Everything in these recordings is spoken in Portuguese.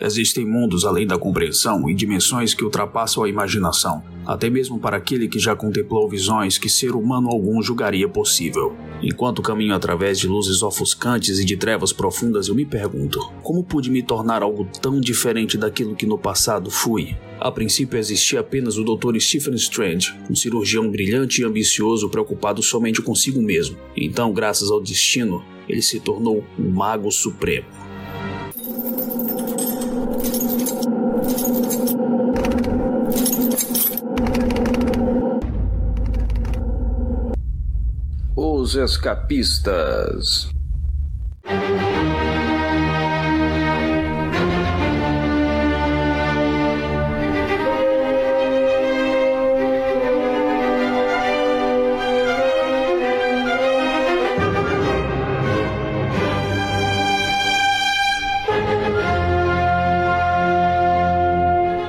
Existem mundos além da compreensão e dimensões que ultrapassam a imaginação, até mesmo para aquele que já contemplou visões que ser humano algum julgaria possível. Enquanto caminho através de luzes ofuscantes e de trevas profundas, eu me pergunto: como pude me tornar algo tão diferente daquilo que no passado fui? A princípio existia apenas o Dr. Stephen Strange, um cirurgião brilhante e ambicioso preocupado somente consigo mesmo. Então, graças ao destino, ele se tornou um mago supremo. Os Escapistas.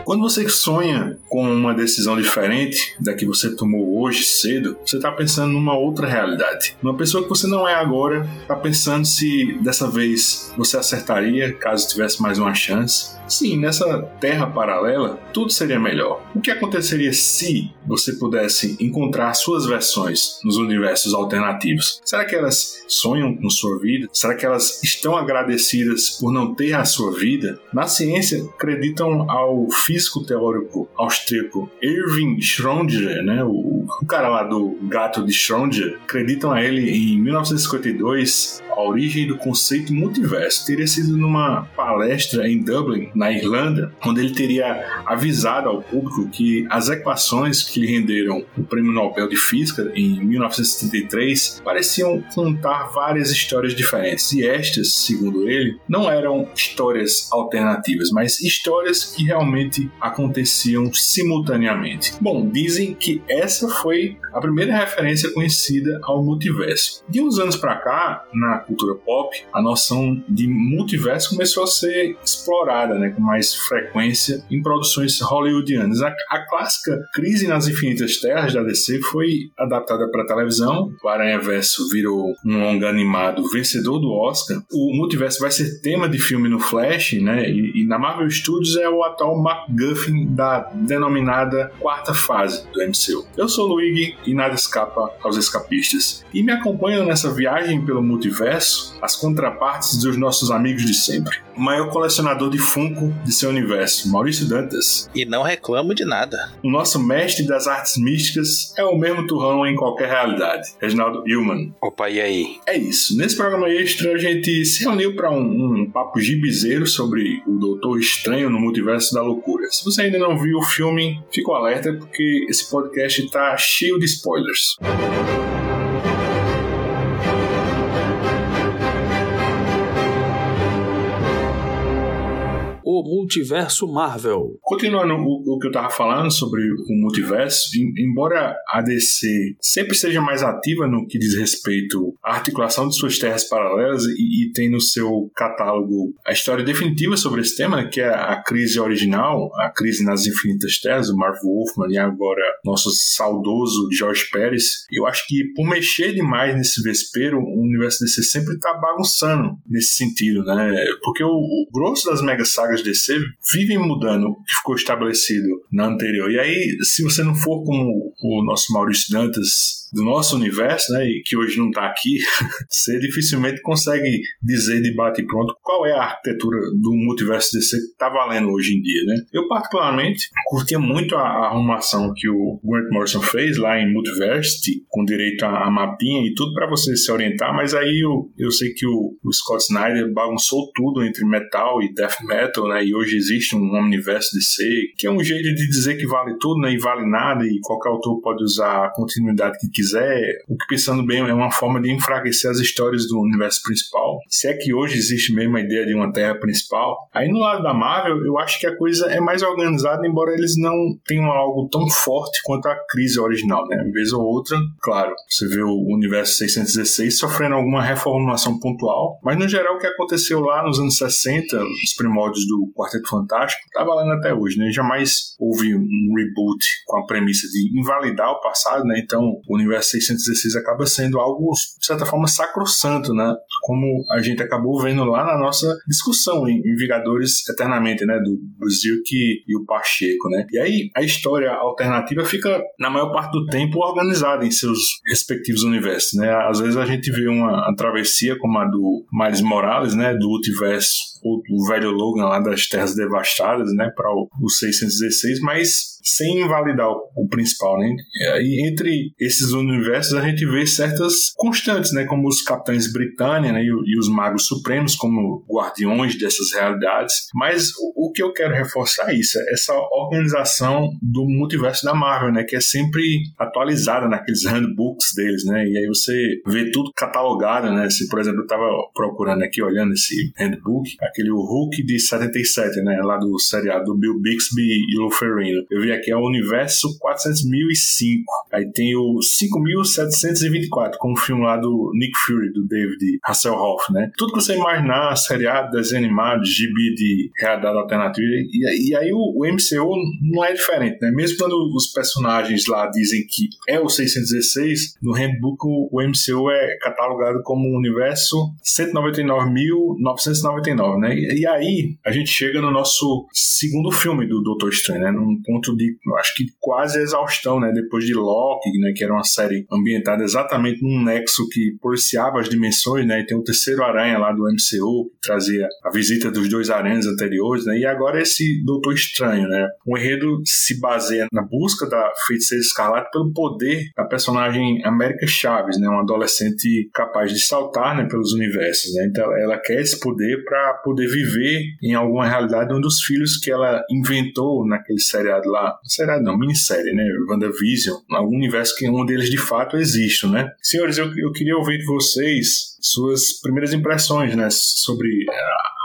Quando você sonha com uma decisão diferente da que você tomou hoje cedo, você está pensando numa outra realidade. Uma pessoa que você não é agora está pensando se dessa vez você acertaria caso tivesse mais uma chance. Sim, nessa terra paralela, tudo seria melhor. O que aconteceria se você pudesse encontrar suas versões nos universos alternativos? Será que elas sonham com sua vida? Será que elas estão agradecidas por não ter a sua vida? Na ciência, acreditam ao físico teórico austríaco Irving Schrödinger, né? o, o cara lá do gato de Schrödinger, acreditam a ele em 1952 a origem do conceito multiverso. Teria sido numa palestra em Dublin, na Irlanda, onde ele teria avisado ao público que as equações que lhe renderam o Prêmio Nobel de Física em 1973 pareciam contar várias histórias diferentes. E estas, segundo ele, não eram histórias alternativas, mas histórias que realmente aconteciam simultaneamente. Bom, dizem que essa foi a primeira referência conhecida ao multiverso. De uns anos para cá, na cultura pop, a noção de multiverso começou a ser explorada, né? Com mais frequência em produções hollywoodianas. A, a clássica Crise nas Infinitas Terras da DC foi adaptada para televisão. O Aranha Verso virou um longa animado vencedor do Oscar. O multiverso vai ser tema de filme no Flash, né? E, e na Marvel Studios é o atual MacGuffin da denominada quarta fase do MCU. Eu sou o Luigi e nada escapa aos escapistas. E me acompanham nessa viagem pelo multiverso as contrapartes dos nossos amigos de sempre. O maior colecionador de Funko de seu universo, Maurício Dantas. E não reclamo de nada. O nosso mestre das artes místicas é o mesmo turrão em qualquer realidade, Reginaldo Hillman. Opa, e aí? É isso. Nesse programa extra, a gente se reuniu para um, um papo gibizeiro sobre o Doutor Estranho no Multiverso da Loucura. Se você ainda não viu o filme, fica alerta porque esse podcast está cheio de spoilers. O multiverso Marvel. Continuando o, o que eu estava falando sobre o multiverso, em, embora a DC sempre seja mais ativa no que diz respeito à articulação de suas terras paralelas e, e tem no seu catálogo a história definitiva sobre esse tema, que é a crise original, a crise nas infinitas terras, o Marv Wolfman e agora nosso saudoso George Pérez, eu acho que por mexer demais nesse vespeiro, o universo DC sempre está bagunçando nesse sentido, né? Porque o, o grosso das mega sagas Vivem mudando o que ficou estabelecido na anterior. E aí, se você não for como o nosso Maurício Dantas do nosso universo, né, que hoje não está aqui, você dificilmente consegue dizer de bate pronto qual é a arquitetura do multiverso DC que está valendo hoje em dia, né? Eu particularmente curtia muito a, arrumação que o Grant Morrison fez lá em Multiversity, com direito a, a mapinha e tudo para você se orientar, mas aí eu, eu sei que o, o, Scott Snyder bagunçou tudo entre metal e death metal, né? E hoje existe um universo DC, que é um jeito de dizer que vale tudo, né? E vale nada, e qualquer autor pode usar a continuidade que quiser, o que pensando bem é uma forma de enfraquecer as histórias do universo principal. Se é que hoje existe mesmo a ideia de uma terra principal. Aí no lado da Marvel, eu acho que a coisa é mais organizada, embora eles não tenham algo tão forte quanto a crise original, né? Uma vez ou outra, claro, você vê o universo 616 sofrendo alguma reformulação pontual, mas no geral o que aconteceu lá nos anos 60, os primórdios do Quarteto Fantástico, tá valendo até hoje, né? Jamais houve um reboot com a premissa de invalidar o passado, né? Então o universo universo 616 acaba sendo algo, de certa forma, sacrossanto, né? Como a gente acabou vendo lá na nossa discussão em, em Vingadores Eternamente, né? Do, do e o Pacheco, né? E aí a história alternativa fica, na maior parte do tempo, organizada em seus respectivos universos, né? Às vezes a gente vê uma, uma travessia como a do Miles Morales, né? Do multiverso o, o velho Logan lá das Terras Devastadas, né, para o, o 616, mas sem invalidar o, o, principal, né? E entre esses universos a gente vê certas constantes, né, como os Capitães Britânia né, e, e, os Magos Supremos como guardiões dessas realidades. Mas o, o, que eu quero reforçar é isso, é essa organização do multiverso da Marvel, né, que é sempre atualizada naqueles handbooks deles, né? E aí você vê tudo catalogado, né? Se, por exemplo, eu estava procurando aqui, olhando esse handbook, aquele Hulk de 77, né, lá do seriado do Bill Bixby e Lou Ferrino. Eu vi aqui é o universo 400.005. Aí tem o 5.724, com o filme lá do Nick Fury, do David Hasselhoff, né? Tudo que você imaginar, seriado, desenho animado, gibi de realidade alternativa. E, e aí o, o, MCU não é diferente, né? Mesmo quando os personagens lá dizem que é o 616, no handbook o, o MCU é catalogado como universo 199.999, né? E, e aí a gente chega no nosso segundo filme do Doutor Estranho, né? Num ponto de acho que quase exaustão, né? Depois de Loki, né? Que era uma série ambientada exatamente num nexo que policiava as dimensões, né? E tem o terceiro Aranha lá do MCU, que trazia a visita dos dois aranhas anteriores, né? E agora esse Doutor Estranho, né? O enredo se baseia na busca da feiticeira escarlate pelo poder da personagem América Chaves, né? Uma adolescente capaz de saltar, né? Pelos universos, né? Então ela quer esse poder para poder viver em alguma realidade um dos filhos que ela inventou naquele seriado lá seriado não, minissérie, né? WandaVision, algum universo que um deles de fato existe, né? Senhores, eu, eu queria ouvir de vocês suas primeiras impressões, né? Sobre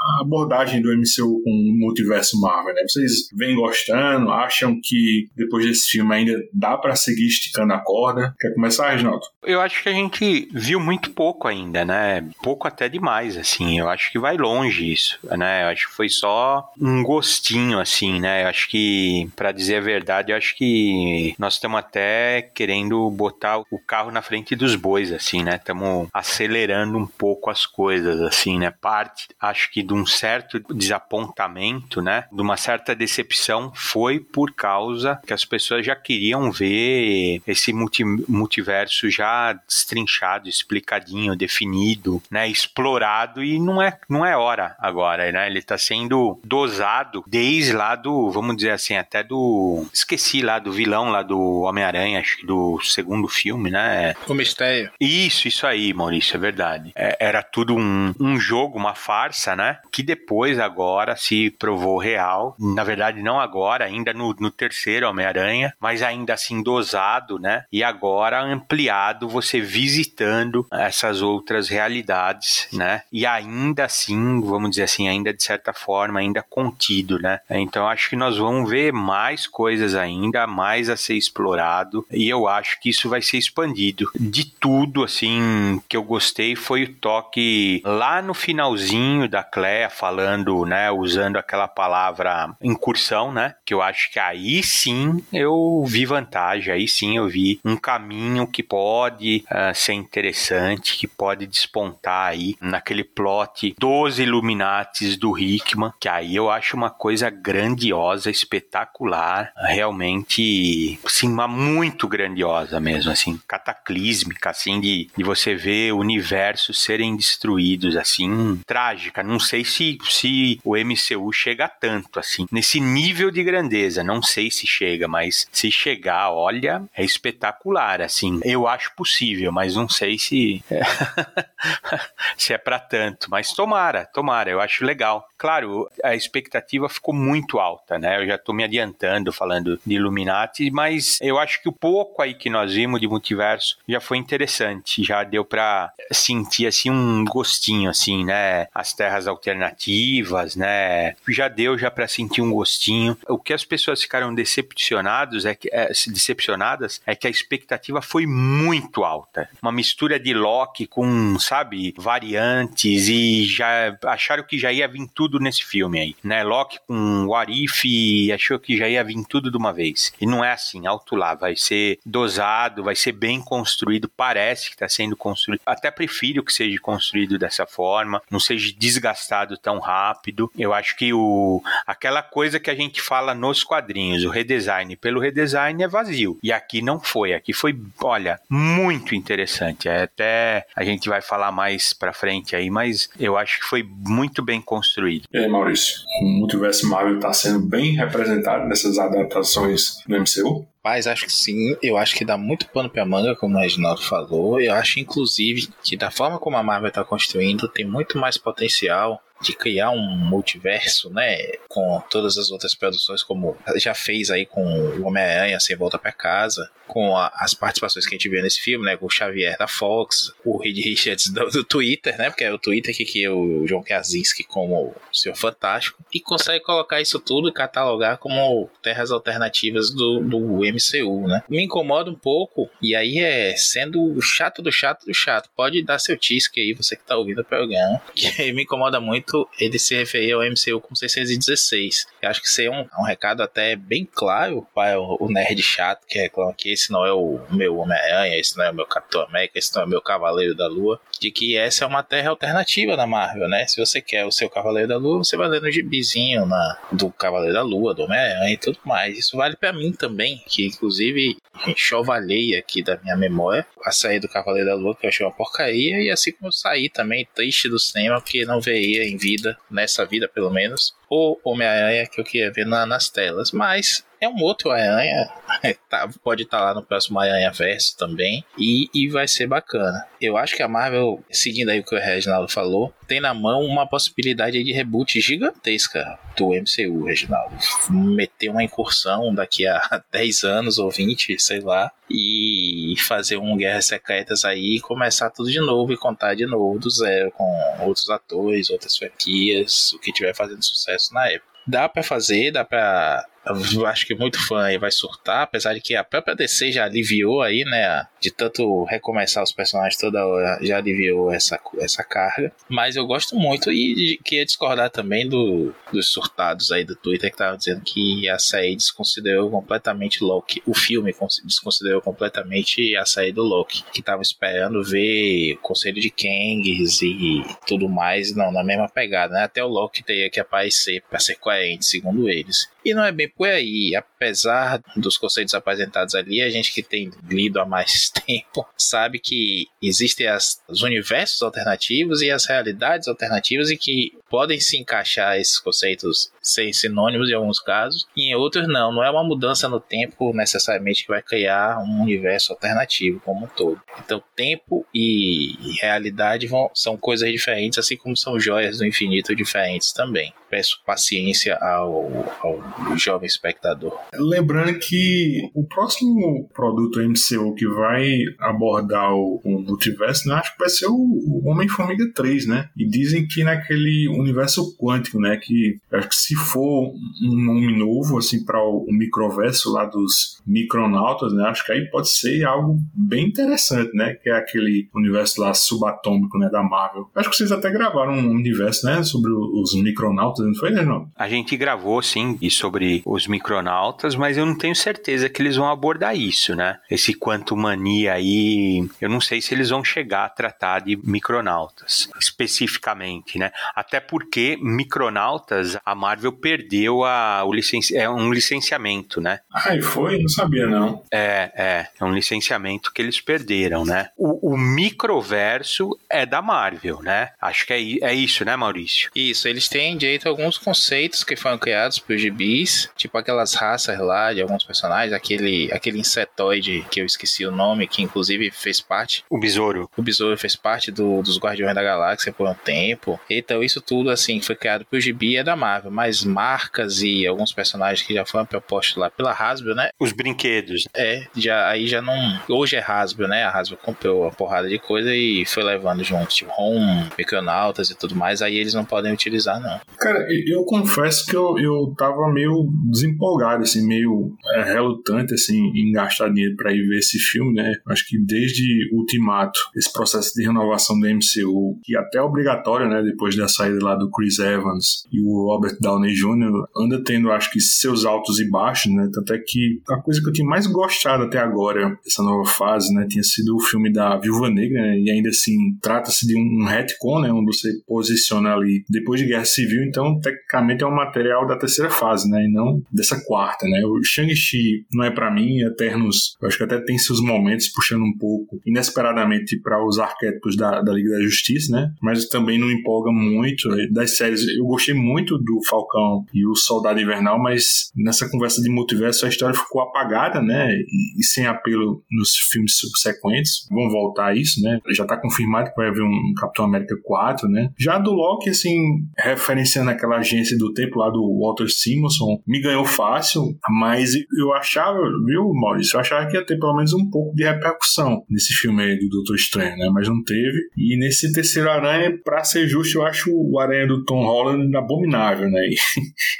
a abordagem do MCU com o multiverso Marvel, né? Vocês vêm gostando, acham que depois desse filme ainda dá para seguir esticando a corda? Quer começar, Reginaldo? Eu acho que a gente viu muito pouco ainda, né? Pouco até demais, assim. Eu acho que vai longe isso, né? Eu acho que foi só um gostinho, assim, né? Eu acho que, para dizer a verdade, eu acho que nós estamos até querendo botar o carro na frente dos bois, assim, né? Estamos acelerando um pouco as coisas, assim, né? Parte, acho que do de um certo desapontamento, né? De uma certa decepção foi por causa que as pessoas já queriam ver esse multi, multiverso já destrinchado, explicadinho, definido, né? Explorado e não é, não é hora agora, né? Ele está sendo dosado desde lá do, vamos dizer assim, até do esqueci lá do vilão lá do Homem-Aranha, acho que do segundo filme, né? O Mistério. Isso, isso aí, Maurício, é verdade. É, era tudo um, um jogo, uma farsa, né? Que depois agora se provou real. Na verdade, não agora, ainda no, no terceiro Homem-Aranha, mas ainda assim dosado, né? E agora ampliado, você visitando essas outras realidades, né? E ainda assim, vamos dizer assim, ainda de certa forma, ainda contido, né? Então acho que nós vamos ver mais coisas ainda, mais a ser explorado, e eu acho que isso vai ser expandido. De tudo, assim, que eu gostei foi o toque lá no finalzinho da Claire falando, né, usando aquela palavra incursão, né, que eu acho que aí sim eu vi vantagem, aí sim eu vi um caminho que pode uh, ser interessante, que pode despontar aí naquele plot dos Illuminates do Hickman, que aí eu acho uma coisa grandiosa, espetacular, realmente, sim, uma muito grandiosa mesmo, assim, cataclísmica, assim, de, de você ver universos serem destruídos, assim, trágica, não sei se, se o MCU chega tanto, assim, nesse nível de grandeza. Não sei se chega, mas se chegar, olha, é espetacular, assim. Eu acho possível, mas não sei se se é para tanto. Mas tomara, tomara, eu acho legal. Claro, a expectativa ficou muito alta, né? Eu já tô me adiantando falando de Illuminati, mas eu acho que o pouco aí que nós vimos de multiverso já foi interessante, já deu para sentir assim um gostinho assim, né? As terras alternativas alternativas, né? Já deu já para sentir um gostinho. O que as pessoas ficaram decepcionados é que é, decepcionadas é que a expectativa foi muito alta. Uma mistura de Loki com, sabe, variantes e já acharam que já ia vir tudo nesse filme aí, né? Loki com o Arif e achou que já ia vir tudo de uma vez. E não é assim, alto lá, vai ser dosado, vai ser bem construído, parece que está sendo construído. Até prefiro que seja construído dessa forma, não seja desgastado tão rápido. Eu acho que o aquela coisa que a gente fala nos quadrinhos, o redesign pelo redesign é vazio. E aqui não foi, aqui foi, olha, muito interessante. É, até a gente vai falar mais para frente aí, mas eu acho que foi muito bem construído. E aí, Maurício, o multiverso Marvel está sendo bem representado nessas adaptações no MCU? Mas acho que sim, eu acho que dá muito pano pra manga, como o Reginaldo falou. Eu acho, inclusive, que da forma como a Marvel está construindo, tem muito mais potencial de criar um multiverso, né, com todas as outras produções, como já fez aí com o Homem-Aranha Sem Volta para Casa, com a, as participações que a gente viu nesse filme, né, com o Xavier da Fox, o Reed Richards do, do Twitter, né, porque é o Twitter que cria o John Krasinski como o Senhor Fantástico, e consegue colocar isso tudo e catalogar como terras alternativas do, do MCU, né. Me incomoda um pouco, e aí é sendo chato do chato do chato, pode dar seu tisque aí, você que tá ouvindo o programa, que me incomoda muito muito ele se referir ao MCU como 616. Eu acho que isso é um, um recado até bem claro para o, o nerd chato que reclama que esse não é o meu Homem-Aranha, esse não é o meu Capitão América, esse não é o meu Cavaleiro da Lua, de que essa é uma terra alternativa da Marvel, né? Se você quer o seu Cavaleiro da Lua, você vai ler no gibizinho na, do Cavaleiro da Lua, do Homem-Aranha e tudo mais. Isso vale para mim também, que inclusive enxovalhei aqui da minha memória a sair do Cavaleiro da Lua, que eu achei uma porcaria, e assim como eu saí também triste do cinema, porque não veria em vida, nessa vida pelo menos, o Homem-Aranha que eu queria ver na, nas telas. Mas é um outro Aranha, tá, pode estar tá lá no próximo Aranha Verso também, e, e vai ser bacana. Eu acho que a Marvel, seguindo aí o que o Reginaldo falou, tem na mão uma possibilidade de reboot gigantesca do MCU, Reginaldo. Meter uma incursão daqui a 10 anos ou 20, sei lá, e fazer um Guerras Secretas aí e começar tudo de novo e contar de novo do zero com outros atores, outras franquias, o que tiver fazendo sucesso na época. Dá para fazer, dá para eu acho que muito fã aí vai surtar, apesar de que a própria DC já aliviou aí, né? De tanto recomeçar os personagens toda hora, já aliviou essa, essa carga. Mas eu gosto muito e queria discordar também do, dos surtados aí do Twitter que estavam dizendo que a série desconsiderou completamente Loki. O filme desconsiderou completamente a série do Loki, que estavam esperando ver o Conselho de Kangs e tudo mais, não, na mesma pegada, né? Até o Loki teria que aparecer para ser coerente, segundo eles. E não é bem por aí. Apesar dos conceitos apresentados ali, a gente que tem lido há mais tempo sabe que existem as, os universos alternativos e as realidades alternativas e que podem se encaixar esses conceitos sem sinônimos em alguns casos, e em outros não. Não é uma mudança no tempo necessariamente que vai criar um universo alternativo como um todo. Então, tempo e realidade vão, são coisas diferentes, assim como são joias do infinito diferentes também. Peço paciência ao, ao jovem espectador. Lembrando que o próximo produto MCU que vai abordar o, o multiverso, né, acho que vai ser o Homem-Formiga 3, né? E dizem que naquele universo quântico, né? Que acho que se for um nome novo, assim, para o, microverso lá dos micronautas, né? Acho que aí pode ser algo bem interessante, né? Que é aquele universo lá subatômico, né? Da Marvel. Acho que vocês até gravaram um universo, né? Sobre os micronautas, não foi, né, não? A gente gravou, sim, e sobre os micronautas, mas eu não tenho certeza que eles vão abordar isso, né? Esse quanto mania aí, eu não sei se eles vão chegar a tratar de micronautas especificamente, né? Até porque Micronautas, a Marvel perdeu a, o licenci, é um licenciamento, né? Ah, e foi? Não sabia, não. É, é. É um licenciamento que eles perderam, né? O, o microverso é da Marvel, né? Acho que é, é isso, né, Maurício? Isso, eles têm direito a alguns conceitos que foram criados por gibis, tipo aquelas raças lá de alguns personagens, aquele, aquele insetoide que eu esqueci o nome, que inclusive fez parte. O Besouro. O Besouro fez parte do, dos Guardiões da Galáxia por um tempo. Então, isso tudo assim que foi criado pro Gibi é da Marvel, mas marcas e alguns personagens que já foram propostos lá pela Hasbro, né? Os brinquedos. É, já, aí já não. Hoje é Hasbro, né? A Hasbro comprou uma porrada de coisa e foi levando junto, tipo Home, Micronautas e tudo mais, aí eles não podem utilizar, não. Cara, eu confesso que eu, eu tava meio desempolgado, assim, meio é, relutante, assim, em gastar dinheiro pra ir ver esse filme, né? Acho que desde Ultimato, esse processo de renovação do MCU, que até é obrigatório, né? Depois da saída lá do Chris Evans e o Robert Downey Jr., anda tendo, acho que, seus altos e baixos, né? Tanto é que a coisa que eu tinha mais gostado até agora, dessa nova fase, né? Tinha sido o filme da Viúva Negra, né? E ainda assim, trata-se de um retcon, né? Onde você posiciona ali depois de Guerra Civil, então, tecnicamente é um material da terceira fase, né? E não dessa quarta, né? O Shang-Chi não é para mim, Eternos, eu acho que até tem seus momentos puxando um pouco inesperadamente para os arquétipos da, da Liga da Justiça, né? Mas também não empolga muito. Das séries, eu gostei muito do Falcão e o Soldado Invernal, mas nessa conversa de multiverso a história ficou apagada, né? E, e sem apelo nos filmes subsequentes. Vão voltar a isso, né? Já tá confirmado que vai haver um Capitão América 4, né? Já do Loki, assim, referenciando aquela agência do tempo lá do Walter Simonson, me ganhou fácil, mas eu achava, viu, Maurício? Eu achava que ia ter pelo menos um pouco de repercussão nesse filme aí do Doutor Estranho, né? Mas não teve. E nesse terceiro Aranha, pra ser justo, eu acho o Aranha do Tom Holland abominável, né?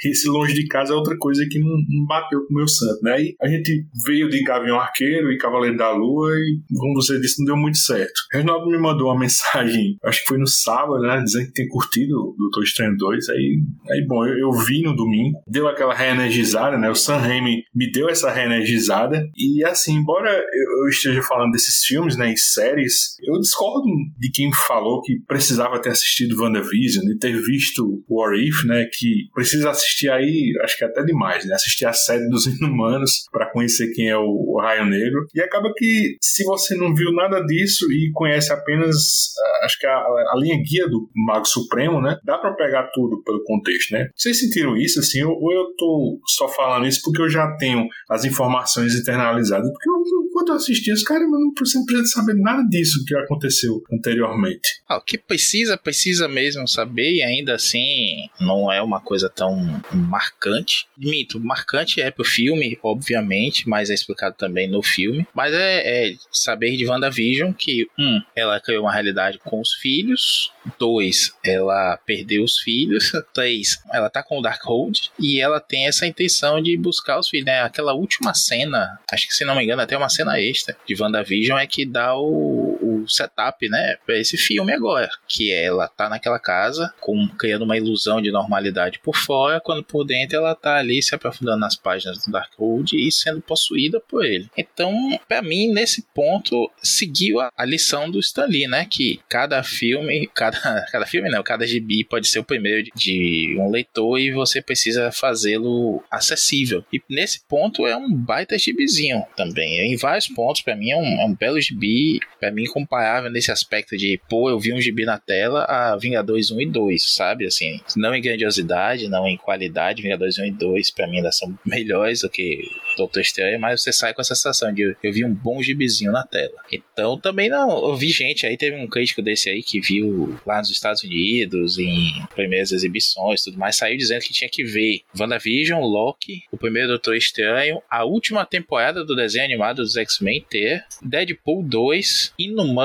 E esse Longe de Casa é outra coisa que não, não bateu com o meu santo, né? E a gente veio de Gavião Arqueiro e Cavaleiro da Lua e, como você disse, não deu muito certo. Reginaldo me mandou uma mensagem, acho que foi no sábado, né? Dizendo que tem curtido o Doutor Estranho 2. Aí, aí bom, eu, eu vi no domingo, deu aquela reenergizada, né? O Sam Raimi me deu essa reenergizada. E assim, embora eu, eu esteja falando desses filmes, né? E séries, eu discordo de quem falou que precisava ter assistido WandaVision e ter visto War If, né? Que precisa assistir aí, acho que até demais, né? Assistir a série dos Inumanos para conhecer quem é o, Raio Negro. E acaba que, se você não viu nada disso e conhece apenas, acho que a, a linha guia do Mago Supremo, né? Dá para pegar tudo pelo contexto, né? Vocês sentiram isso, assim? Ou eu tô só falando isso porque eu já tenho as informações internalizadas? Porque eu, quando eu assisti, os caras não precisam saber nada disso que aconteceu anteriormente. Ah, o que precisa, precisa mesmo saber, e ainda assim não é uma coisa tão marcante. Mito, marcante é pro filme, obviamente, mas é explicado também no filme. Mas é, é saber de WandaVision que, um, ela criou uma realidade com os filhos, dois, ela perdeu os filhos, três, ela tá com o Darkhold e ela tem essa intenção de buscar os filhos, né? Aquela última cena, acho que se não me engano, até uma cena extra de WandaVision é que dá o, o setup, né, pra esse filme agora, que ela tá naquela casa, com, criando uma ilusão de normalidade por fora, quando por dentro ela tá ali se aprofundando nas páginas do Darkhold e sendo possuída por ele. Então, para mim, nesse ponto, seguiu a, a lição do Stan Lee, né, que cada filme, cada, cada filme não, cada gibi pode ser o primeiro de, de um leitor e você precisa fazê-lo acessível. E nesse ponto é um baita gibizinho também. Em vários pontos, para mim, é um, é um belo gibi, para mim, comparável nesse aspecto de, pô, eu vi um gibi na tela a Vingadores 1 e 2, sabe? Assim, não em grandiosidade, não em qualidade, Vingadores 1 e 2 para mim ainda são melhores do que Doutor Estranho, mas você sai com essa sensação de eu vi um bom gibizinho na tela. Então também não, eu vi gente aí, teve um crítico desse aí que viu lá nos Estados Unidos, em primeiras exibições tudo mais, saiu dizendo que tinha que ver WandaVision, Loki, o primeiro Doutor Estranho, a última temporada do desenho animado dos X-Men ter, Deadpool 2, Inumanos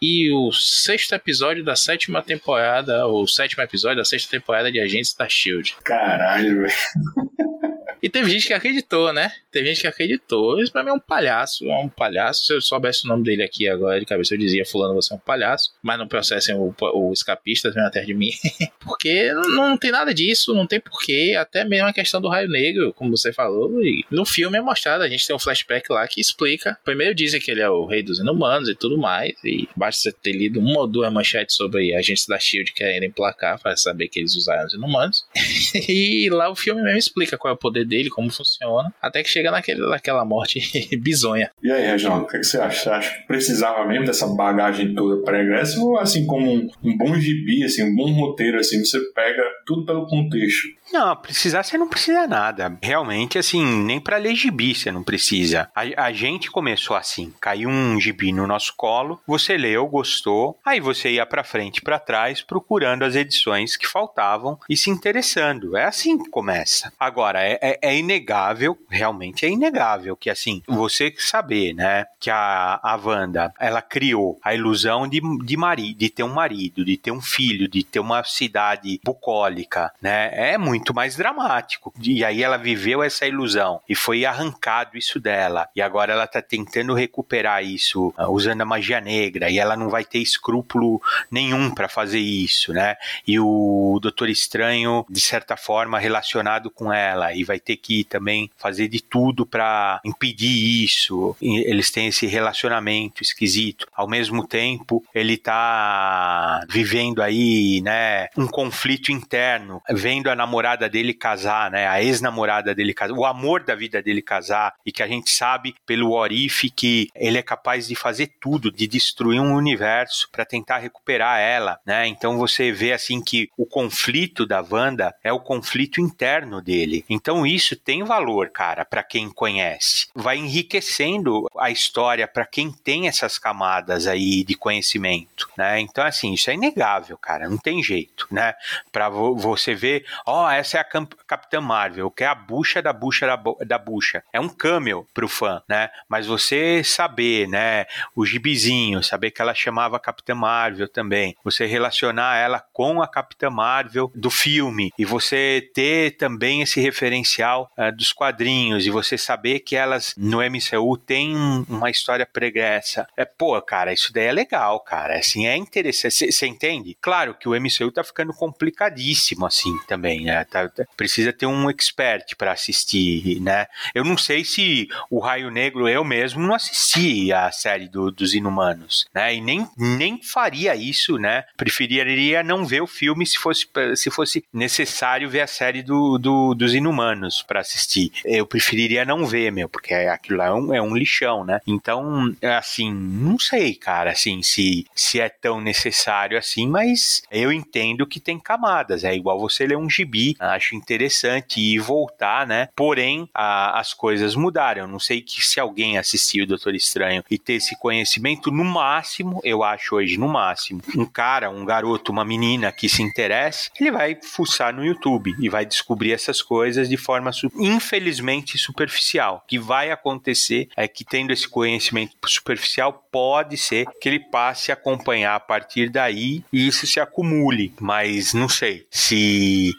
e o sexto episódio da sétima temporada, ou sétimo episódio da sexta temporada de Agentes da Shield. Caralho, velho. E teve gente que acreditou, né? Teve gente que acreditou. Isso pra mim é um palhaço. É um palhaço. Se eu soubesse o nome dele aqui agora de cabeça, eu dizia: Fulano, você é um palhaço. Mas não processem o, o escapista vem atrás de mim. Porque não, não, tem nada disso, não tem porquê. Até mesmo a questão do raio negro, como você falou. E no filme é mostrado. A gente tem um flashback lá que explica. Primeiro dizem que ele é o rei dos inumanos e tudo mais. E basta você ter lido uma ou duas manchetes sobre agentes da Shield querendo emplacar para saber que eles usaram os inumanos. e lá o filme mesmo explica qual é o poder dele, como funciona, até que chega naquele, naquela morte bizonha. E aí, Reginaldo, o que, é que, você acha? Você acha que precisava mesmo dessa bagagem toda pregressa ou assim como um, um, bom gibi, assim, um bom roteiro, assim, você pega tudo pelo contexto. Não, precisar você não precisa nada. Realmente, assim, nem para ler gibi você não precisa. A, a, gente começou assim, caiu um gibi no nosso colo, você leu, gostou, aí você ia para frente, para trás, procurando as edições que faltavam e se interessando. É assim que começa. Agora, é, é, é inegável, realmente é inegável que assim, você saber, né, que a, a Wanda, ela criou a ilusão de, de marido, de ter um marido, de ter um filho, de ter uma cidade bucólica, né, é muito muito mais dramático. E aí ela viveu essa ilusão e foi arrancado isso dela. E agora ela tá tentando recuperar isso uh, usando a magia negra e ela não vai ter escrúpulo nenhum para fazer isso, né? E o Doutor Estranho, de certa forma, relacionado com ela e vai ter que também fazer de tudo para impedir isso. E eles têm esse relacionamento esquisito. Ao mesmo tempo, ele tá vivendo aí, né, um conflito interno, vendo a namorada namorada dele casar, né? A ex-namorada dele casar, o amor da vida dele casar, e que a gente sabe pelo Orif que ele é capaz de fazer tudo, de destruir um universo para tentar recuperar ela, né? Então você vê assim que o conflito da Wanda é o conflito interno dele. Então isso tem valor, cara, para quem conhece. Vai enriquecendo a história para quem tem essas camadas aí de conhecimento, né? Então assim, isso é inegável, cara, não tem jeito, né? Para você ver, ó, oh, essa é a Capitã Marvel, que é a bucha da bucha da, da bucha. É um camel pro fã, né? Mas você saber, né, o gibizinho, saber que ela chamava Capitã Marvel também, você relacionar ela com a Capitã Marvel do filme e você ter também esse referencial uh, dos quadrinhos e você saber que elas no MCU têm uma história pregressa. É, pô, cara, isso daí é legal, cara. Assim, é interessante. Você entende? Claro que o MCU tá ficando complicadíssimo assim também, né? Tá, precisa ter um expert para assistir, né? Eu não sei se o Raio Negro eu mesmo não assisti a série do, dos Inumanos, né? E nem, nem faria isso, né? Preferiria não ver o filme se fosse, se fosse necessário ver a série do, do dos Inumanos para assistir. Eu preferiria não ver, meu, porque aquilo lá é um, é um lixão, né? Então, assim, não sei, cara, assim, se, se é tão necessário assim, mas eu entendo que tem camadas. É igual você ler um gibi acho interessante e voltar, né? Porém, a, as coisas mudaram. Não sei que se alguém assistiu o Doutor Estranho e ter esse conhecimento, no máximo, eu acho hoje, no máximo, um cara, um garoto, uma menina que se interesse, ele vai fuçar no YouTube e vai descobrir essas coisas de forma, infelizmente, superficial. O que vai acontecer é que, tendo esse conhecimento superficial, pode ser que ele passe a acompanhar a partir daí e isso se acumule. Mas não sei se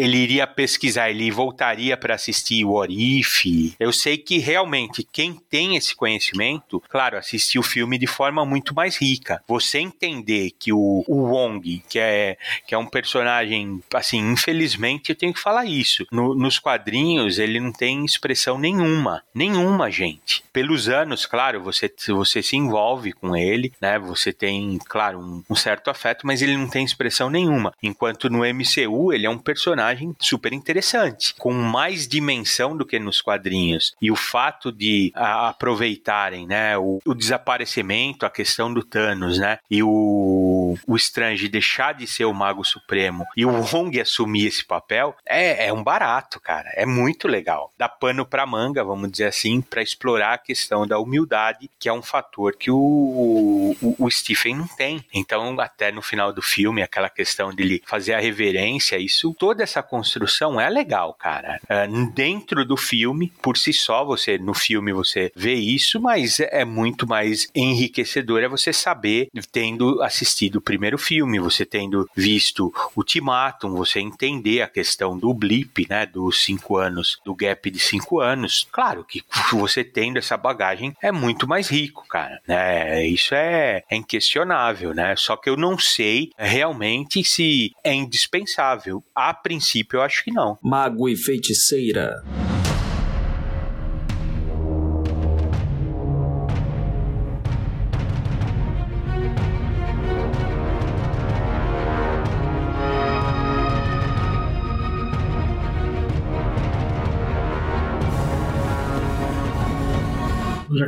ele iria pesquisar, ele voltaria para assistir o Orif. Eu sei que realmente quem tem esse conhecimento, claro, assistiu o filme de forma muito mais rica. Você entender que o, o Wong, que é, que é um personagem, assim, infelizmente eu tenho que falar isso. No, nos quadrinhos ele não tem expressão nenhuma, nenhuma, gente. Pelos anos, claro, você, você se envolve com ele, né? Você tem, claro, um, um certo afeto, mas ele não tem expressão nenhuma. Enquanto no MCU ele é um personagem personagem super interessante, com mais dimensão do que nos quadrinhos. E o fato de a, aproveitarem, né, o, o, desaparecimento, a questão do Thanos, né, e o, o Strange deixar de ser o Mago Supremo e o Wong assumir esse papel, é, é um barato, cara. É muito legal. Dá pano pra manga, vamos dizer assim, para explorar a questão da humildade, que é um fator que o, o, o Stephen não tem. Então, até no final do filme, aquela questão dele fazer a reverência, isso, toda essa construção é legal, cara. É, dentro do filme, por si só, você no filme você vê isso, mas é muito mais enriquecedor é você saber, tendo assistido o primeiro filme, você tendo visto Ultimatum, você entender a questão do blip, né, dos cinco anos, do gap de cinco anos. Claro que você tendo essa bagagem é muito mais rico, cara. Né? Isso é, é inquestionável, né? Só que eu não sei realmente se é indispensável. A princípio, eu acho que não. Mago e feiticeira.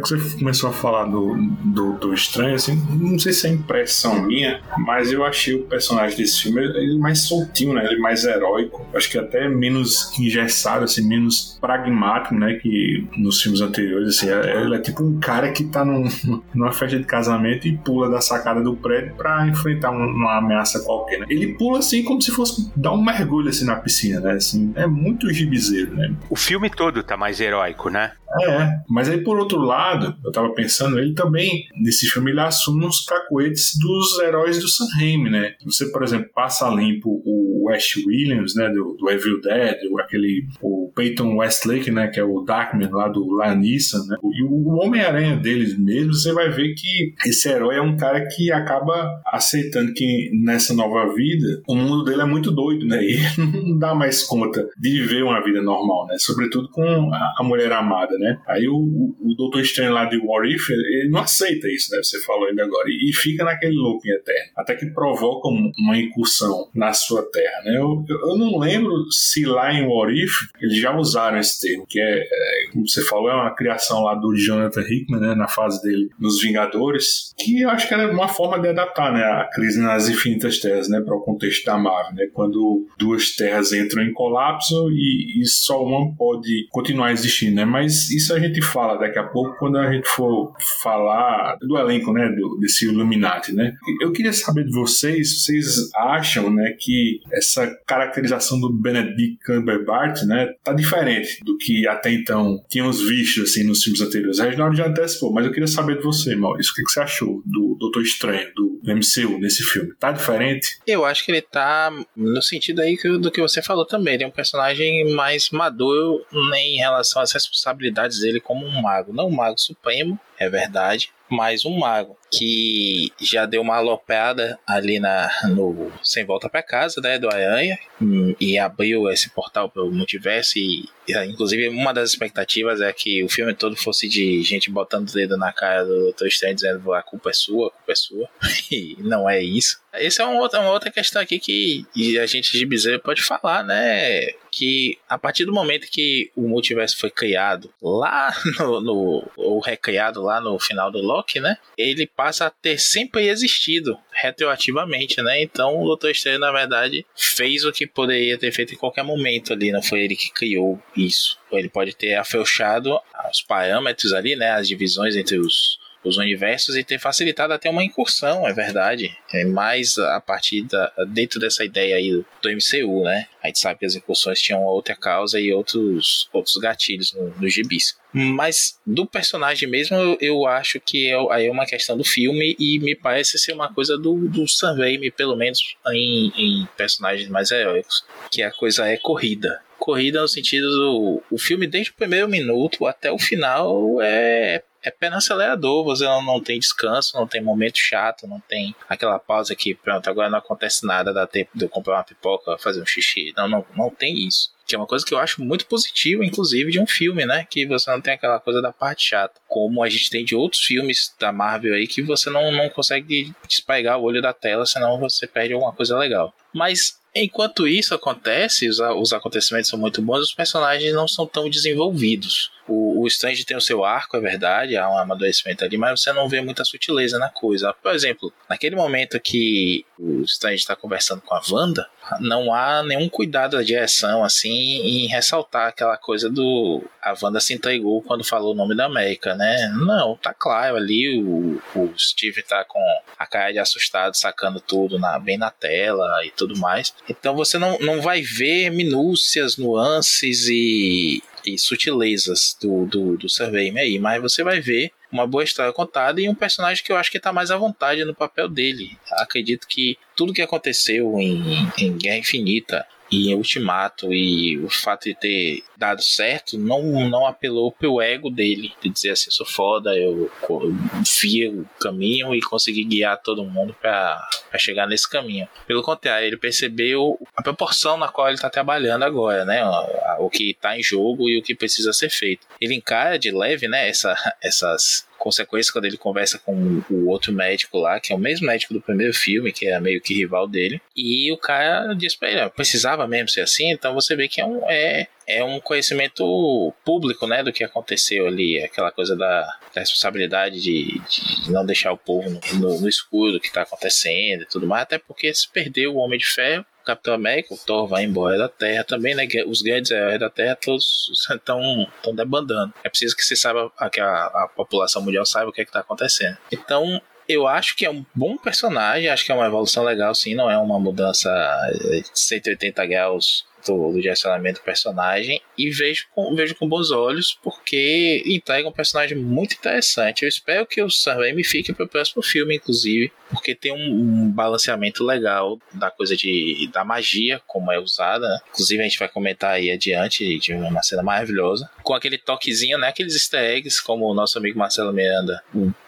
Que você começou a falar do, do, do Estranho, assim, não sei se é impressão minha, mas eu achei o personagem desse filme ele mais soltinho, né? Ele mais heróico. Acho que até menos engessado, assim, menos pragmático, né? Que nos filmes anteriores, assim. É, ele é tipo um cara que tá num, numa festa de casamento e pula da sacada do prédio para enfrentar uma ameaça qualquer, né? Ele pula assim como se fosse dar um mergulho assim na piscina, né? Assim, é muito gibizeiro, né? O filme todo tá mais heróico, né? É, mas aí por outro lado, eu tava pensando, ele também, nesse filme, ele assume uns cacuetes dos heróis do Sam Raimi, né? Você, por exemplo, passa limpo o West Williams, né, do, do Evil Dead, aquele, o Peyton Westlake, né, que é o Darkman lá do Lanissa, né? E o Homem-Aranha deles mesmo, você vai ver que esse herói é um cara que acaba aceitando que nessa nova vida, o mundo dele é muito doido, né? E não dá mais conta de viver uma vida normal, né? Sobretudo com a, a mulher amada, né? Aí o, o, o Doutor Estranho lá de What If, ele não aceita isso, né? Você falou ainda agora. E, fica naquele looping eterno. Até que provoca uma incursão na sua terra, né? Eu, eu não lembro se lá em What If eles já usaram esse termo, que é, é como você falou, é uma criação lá do Jonathan Hickman, né? Na fase dele nos Vingadores, que eu acho que era uma forma de adaptar, né? A crise nas infinitas terras, né? Para o contexto da Marvel, né? Quando duas terras entram em colapso e, e só uma pode continuar existindo, né? Mas isso a gente fala daqui a pouco quando a gente for falar do elenco, né, do, desse Illuminati, né? Eu queria saber de vocês, vocês acham, né, que essa caracterização do Benedict Cumberbatch, né, tá diferente do que até então tínhamos visto, assim, nos filmes anteriores. A Reginaldo já antecipou, mas eu queria saber de você, Maurício, o que, que você achou do Doutor Estranho, do, MCU nesse filme? Tá diferente? Eu acho que ele tá no sentido aí do que você falou também, ele é um personagem mais maduro em relação às responsabilidades dele como um mago. Não um mago supremo, é verdade, mas um mago que já deu uma alopeada ali na, no Sem Volta para Casa, né, do Aranha, hum, e abriu esse portal para o multiverso e, inclusive uma das expectativas é que o filme todo fosse de gente botando o dedo na cara do Doutor Estranho dizendo a culpa é sua, a culpa é sua, e não é isso. Essa é uma outra, uma outra questão aqui que a gente de Bezerra pode falar, né, que a partir do momento que o multiverso foi criado lá no, no ou recriado lá no final do Loki, né, ele passa a ter sempre existido retroativamente, né? Então o Doutor Estranho, na verdade, fez o que poderia ter feito em qualquer momento ali, não foi ele que criou isso. Ele pode ter afrouxado os parâmetros ali, né? As divisões entre os, os universos e ter facilitado até uma incursão, é verdade. É mais a partir da, dentro dessa ideia aí do, MCU, né? A gente sabe que as incursões tinham outra causa e outros, outros gatilhos no, no gibis. Mas do personagem mesmo, eu, eu acho que é, aí é uma questão do filme e me parece ser uma coisa do, do Sam Raimi, pelo menos em, em personagens mais heróicos, que a coisa é corrida corrida no sentido do o filme desde o primeiro minuto até o final é é pé no acelerador, você não, não tem descanso, não tem momento chato, não tem aquela pausa que, pronto, agora não acontece nada, dá tempo de eu comprar uma pipoca, fazer um xixi. Não, não, não tem isso. Que é uma coisa que eu acho muito positiva, inclusive, de um filme, né? Que você não tem aquela coisa da parte chata. Como a gente tem de outros filmes da Marvel aí, que você não, não consegue despegar o olho da tela, senão você perde alguma coisa legal. Mas Enquanto isso acontece, os, os acontecimentos são muito bons, os personagens não são tão desenvolvidos. O, o Strange tem o seu arco, é verdade, há um amadurecimento ali, mas você não vê muita sutileza na coisa. Por exemplo, naquele momento que o Strange está conversando com a Wanda, não há nenhum cuidado da direção assim em ressaltar aquela coisa do a Wanda se entregou quando falou o nome da América, né? Não, tá claro ali o, o Steve tá com a cara de assustado sacando tudo na, bem na tela e tudo mais. Então você não, não vai ver minúcias, nuances e, e sutilezas do, do, do Survey aí, mas você vai ver uma boa história contada e um personagem que eu acho que está mais à vontade no papel dele. Acredito que tudo que aconteceu em, em Guerra Infinita e Ultimato e o fato de ter dado certo não, não apelou pro ego dele, de dizer assim, sou foda, eu, eu vi o caminho e consegui guiar todo mundo para chegar nesse caminho. Pelo contrário, ele percebeu a proporção na qual ele está trabalhando agora, né? O, que está em jogo e o que precisa ser feito. Ele encara de leve, né, essa, essas consequência quando ele conversa com o outro médico lá, que é o mesmo médico do primeiro filme, que é meio que rival dele, e o cara diz pra ele, precisava mesmo ser assim, então você vê que é um, é, é um conhecimento público, né, do que aconteceu ali, aquela coisa da, da responsabilidade de, de, não deixar o povo no, no, no escuro do que está acontecendo e tudo mais, até porque se perdeu o Homem de Ferro, o Capitão América, o Thor vai embora da Terra também, né? Os grandes heróis da Terra todos estão debandando. É preciso que se saiba, que a, a população mundial saiba o que é está acontecendo. Então, eu acho que é um bom personagem, acho que é uma evolução legal, sim, não é uma mudança de 180 graus do, do direcionamento do personagem e vejo com, vejo com bons olhos porque entrega um personagem muito interessante. Eu espero que o Sam Raimi fique para o próximo filme, inclusive, porque tem um, um, balanceamento legal da coisa de da magia, como é usada. Né? Inclusive, a gente vai comentar aí adiante de uma cena maravilhosa, com aquele toquezinho, né? Aqueles easter eggs, como o nosso amigo Marcelo Miranda,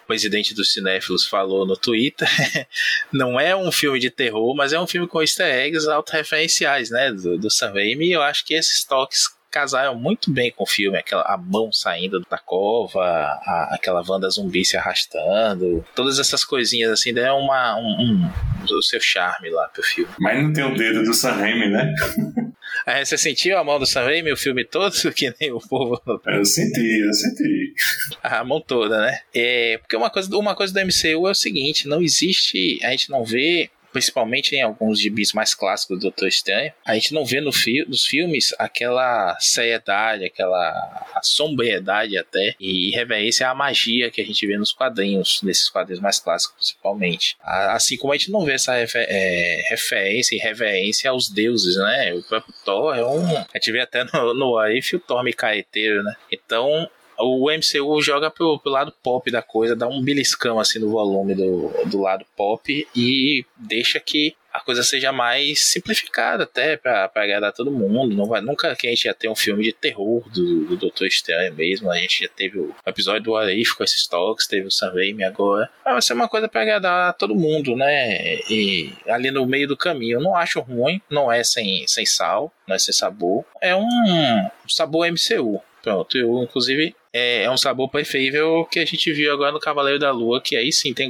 presidente dos cinéfilos falou no Twitter, não é um filme de terror, mas é um filme com easter eggs autorreferenciais, né, do, do Sam Raimi, e eu acho que esses toques casaram muito bem com o filme, aquela a mão saindo da cova, a, aquela Wanda zumbi se arrastando, todas essas coisinhas assim deram uma, um, um, o seu charme lá pro filme. Mas não tem o dedo do Sam Raimi, né? É, você sentiu a mão do Sam Raimi o filme todo? Que nem o povo. Eu senti, eu senti. A mão toda, né? É, porque uma coisa, uma coisa do MCU é o seguinte: não existe. A gente não vê principalmente em alguns gibis mais clássicos do Doutor Estranho, a gente não vê no fi nos filmes aquela seriedade, aquela sombriedade até, e reverência à magia que a gente vê nos quadrinhos, nesses quadrinhos mais clássicos principalmente. Assim como a gente não vê essa refer é, referência e reverência aos deuses, né? O próprio Thor é um. A gente vê até no, no Arif o Thor micaeteiro, né? Então o MCU joga pro, pro lado pop da coisa, dá um beliscão assim no volume do, do lado pop e deixa que a coisa seja mais simplificada até para agradar todo mundo. Não vai, nunca que a gente ia ter um filme de terror do, do Doutor Estranho mesmo. A gente já teve o episódio do Arif com esses toques, teve o Sam Raimi agora. Mas vai ser uma coisa para agradar todo mundo, né? E ali no meio do caminho. Eu não acho ruim, não é sem, sem sal, não é sem sabor. É um sabor MCU. Pronto, eu inclusive é, é, um sabor preferível que a gente viu agora no Cavaleiro da Lua, que aí sim tem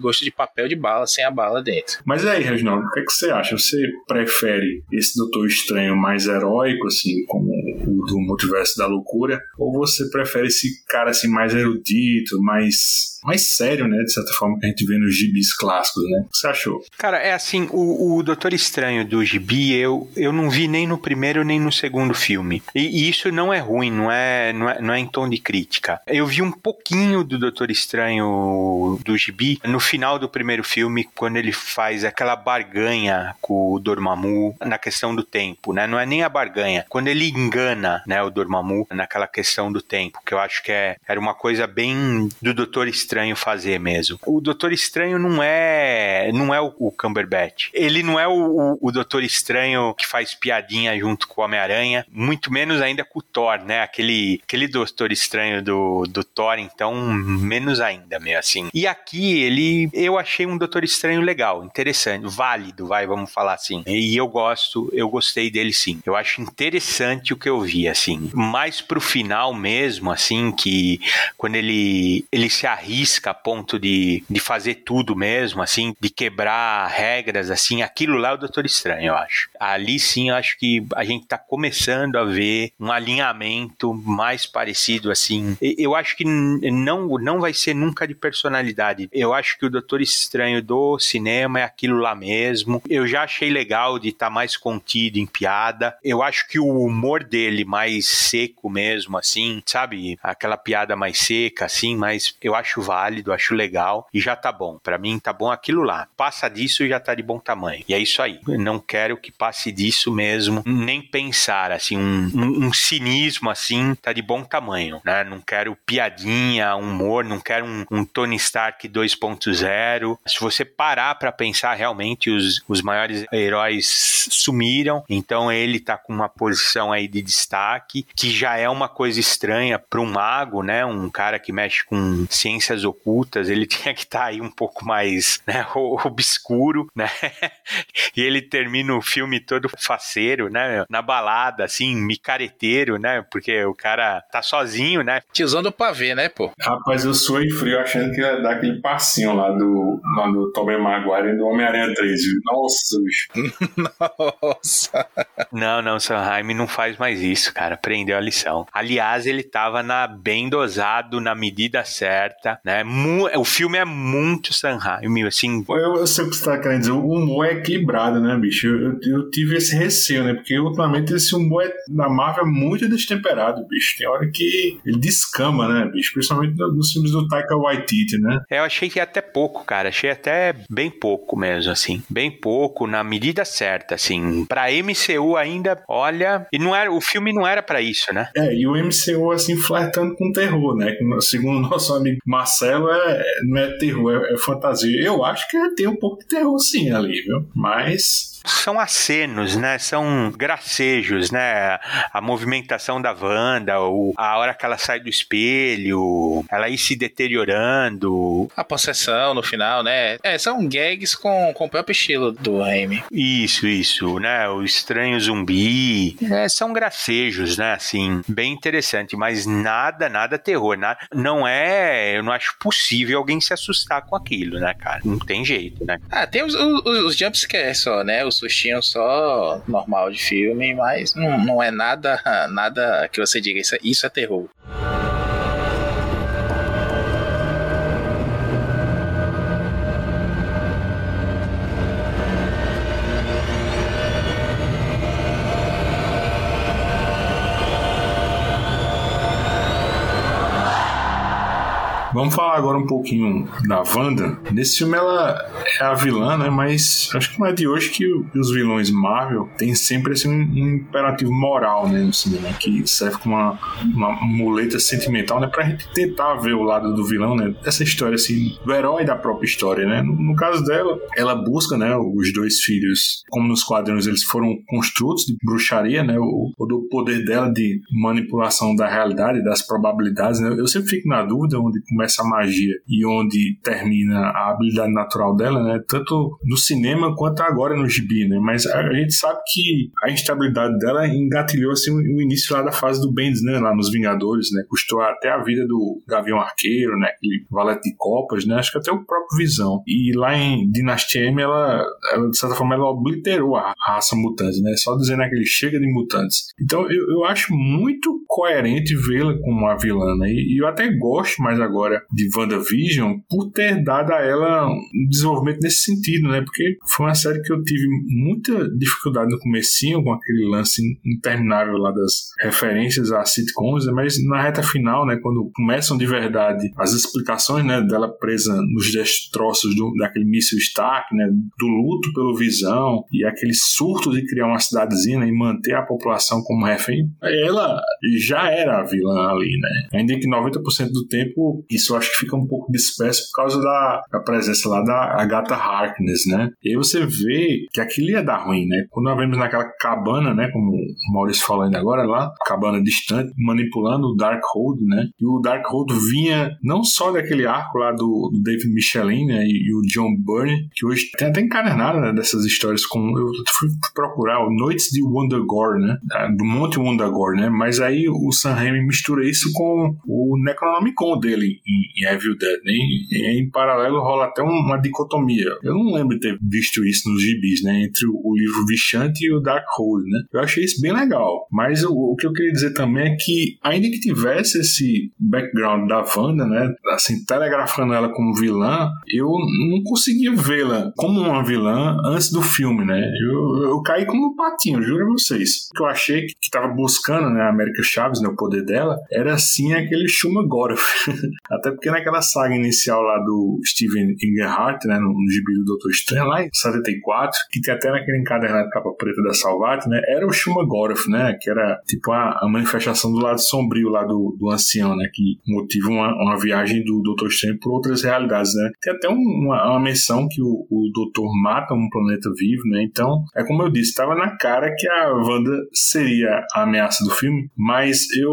gosto de papel de bala, sem a bala dentro. Mas aí, Reginaldo, o que, é que você acha? Você prefere esse Doutor Estranho mais heróico, assim, como do Multiverso da Loucura, ou você prefere esse cara assim mais erudito, mais mais sério, né, de certa forma que a gente vê nos gibis clássicos, né? O que você achou? Cara, é assim, o, o Doutor Estranho do gibi, eu, eu não vi nem no primeiro nem no segundo filme. E, e isso não é ruim, não é, não é, não é em tom de crítica. Eu vi um pouquinho do Doutor Estranho do gibi no final do primeiro filme, quando ele faz aquela barganha com o Dormammu na questão do tempo, né? Não é nem a barganha, quando ele engana, né, o Dormammu naquela questão do tempo, que eu acho que é, era uma coisa bem do Doutor Estranho fazer mesmo. O Doutor Estranho não é não é o, o Cumberbatch. Ele não é o, o, Doutor Estranho que faz piadinha junto com o Homem-Aranha, muito menos ainda com o Thor, né? Aquele, aquele Doutor Estranho do, do Thor, então menos ainda, meio assim. E aqui ele, eu achei um Doutor Estranho legal, interessante, válido, vai, vamos falar assim. E eu gosto, eu gostei dele sim. Eu acho interessante o que eu vi, assim. Mais pro final mesmo, assim, que quando ele, ele se arrisca a ponto de, de fazer tudo mesmo, assim, de quebrar regras, assim, aquilo lá é o Doutor Estranho, eu acho. Ali sim, eu acho que a gente tá começando a ver um alinhamento mais parecido assim. Eu acho que não, não vai ser nunca de personalidade. Eu acho que o Doutor Estranho do cinema é aquilo lá mesmo. Eu já achei legal de estar tá mais contido em piada. Eu acho que o humor dele mais seco mesmo, assim, sabe? Aquela piada mais seca, assim, mas eu acho válido, acho legal e já tá bom. Para mim tá bom aquilo lá. Passa disso e já tá de bom tamanho. E é isso aí. não quero que passe disso mesmo, nem pensar, assim, um, um, um cinismo assim, tá de bom tamanho né? Não quero piadinha, humor, não quero um, um Tony Stark 2.0. Se você parar para pensar, realmente os, os maiores heróis sumiram, então ele tá com uma posição aí de destaque, que já é uma coisa estranha para um mago, né? Um cara que mexe com ciências Ocultas, ele tinha que estar tá aí um pouco mais né, obscuro, né? e ele termina o filme todo faceiro, né? Na balada, assim, micareteiro, né? Porque o cara tá sozinho, né? Te usando pavê, né, pô? Rapaz, eu sou frio achando que ia dar aquele passinho lá do, lá do Tobey Maguire e do Homem-Aranha 3. Nossa. Nossa. Não, não, Sanheim não faz mais isso, cara. Aprendeu a lição. Aliás, ele tava na, bem dosado, na medida certa, né? o filme é muito Sanheim, assim. Eu, eu sei o que você tá querendo dizer. O humor é equilibrado, né, bicho? Eu, eu, eu tive esse receio, né? Porque ultimamente esse humor é, na Marvel é muito destemperado, bicho. Tem hora que ele descama, né, bicho? Principalmente nos filmes do Taika Waititi, né? Eu achei que até pouco, cara. Achei até bem pouco mesmo, assim. Bem pouco, na medida certa, assim. Pra MCU ainda, olha. E não era, o filme não era para isso, né? É, e o MCU, assim, flertando com terror, né? Segundo nosso amigo Marcelo, é, não é terror, é, é fantasia. Eu acho que tem um pouco de terror, sim, ali, viu? Mas são acenos, né? São gracejos, né? A movimentação da Wanda, ou a hora que ela sai do espelho, ela ir se deteriorando. A possessão no final, né? É, são gags com, com o próprio estilo do Raimi. Isso, isso, né? O estranho zumbi. É, são gracejos, né? Assim, bem interessante, mas nada, nada terror. Nada, não é. Eu não acho possível alguém se assustar com aquilo, né, cara? Não tem jeito, né? Ah, tem os, os, os jumpscares só, né? Os sustinho só normal de filme, mas não, não é nada, nada que você diga isso, é, isso é terror. Vamos falar agora um pouquinho da Wanda. Nesse filme ela é a vilã, né? Mas acho que não é de hoje que os vilões Marvel têm sempre assim, um imperativo moral, né? No cinema, que serve como uma, uma muleta sentimental, né? Pra gente tentar ver o lado do vilão, né? Dessa história, assim, do herói da própria história, né? No, no caso dela, ela busca, né? Os dois filhos, como nos quadrinhos eles foram construtos de bruxaria, né? O, o do poder dela de manipulação da realidade, das probabilidades, né? Eu sempre fico na dúvida onde começa magia e onde termina a habilidade natural dela, né? Tanto no cinema quanto agora no gibi, né? Mas a, gente sabe que a instabilidade dela engatilhou assim o início lá da fase do Bendis, né? Lá nos Vingadores, né? Custou até a vida do Gavião Arqueiro, né? Aquele valete de copas, né? Acho que até o próprio Visão. E lá em Dinastia M, ela, ela de certa forma, ela obliterou a raça mutante, né? Só dizendo aquele chega de mutantes. Então eu, eu acho muito coerente vê-la como uma vilã, né? E, e eu até gosto mais agora de WandaVision por ter dado a ela um desenvolvimento nesse sentido, né? Porque foi uma série que eu tive muita dificuldade no comecinho com aquele lance interminável lá das referências a sitcoms, né? mas na reta final, né, quando começam de verdade as explicações, né, dela presa nos destroços do, daquele míssil Stark, né, do luto pelo Visão e aquele surto de criar uma cidadezinha né, e manter a população como refém, ela já era a vilã ali, né? Ainda que 90% do tempo isso isso eu acho que fica um pouco disperso por causa da, da presença lá da Agatha Harkness, né? E aí você vê que aquilo ia dar ruim, né? Quando nós vemos naquela cabana, né? Como o Maurício falou ainda agora lá, cabana distante, manipulando o Darkhold, né? E o Darkhold vinha não só daquele arco lá do, do David Michelin, né? E, e, o John Byrne, que hoje tem até encadenado né, dessas histórias com... Eu fui procurar o Noites de Wondergore, né? Do Monte Wondergore, né? Mas aí o Sam Raimi mistura isso com o Necronomicon dele em em, Evil Dead. Né? E, em paralelo rola até uma dicotomia. Eu não lembro de ter visto isso nos gibis, né? Entre o, livro Vichante e o Darkhold, né? Eu achei isso bem legal. Mas o, o, que eu queria dizer também é que, ainda que tivesse esse background da Wanda, né? Assim, telegrafando ela como vilã, eu não conseguia vê-la como uma vilã antes do filme, né? Eu, eu caí como um patinho, juro a vocês. O que eu achei que, que tava buscando, né? A América Chaves, né? O poder dela, era sim aquele Shuma. Até porque naquela saga inicial lá do Steven Engelhardt, né, no, no gibi do Doutor Estranho, lá em 74, que tem até naquele encadernado capa preta da Salvat, né, era o Shumagoroth, né, que era tipo a, a, manifestação do lado sombrio lá do, do ancião, né, que motiva uma, uma viagem do Doutor Estranho por outras realidades, né. Tem até um, uma, uma, menção que o, o Doutor mata um planeta vivo, né, então, é como eu disse, estava na cara que a Wanda seria a ameaça do filme, mas eu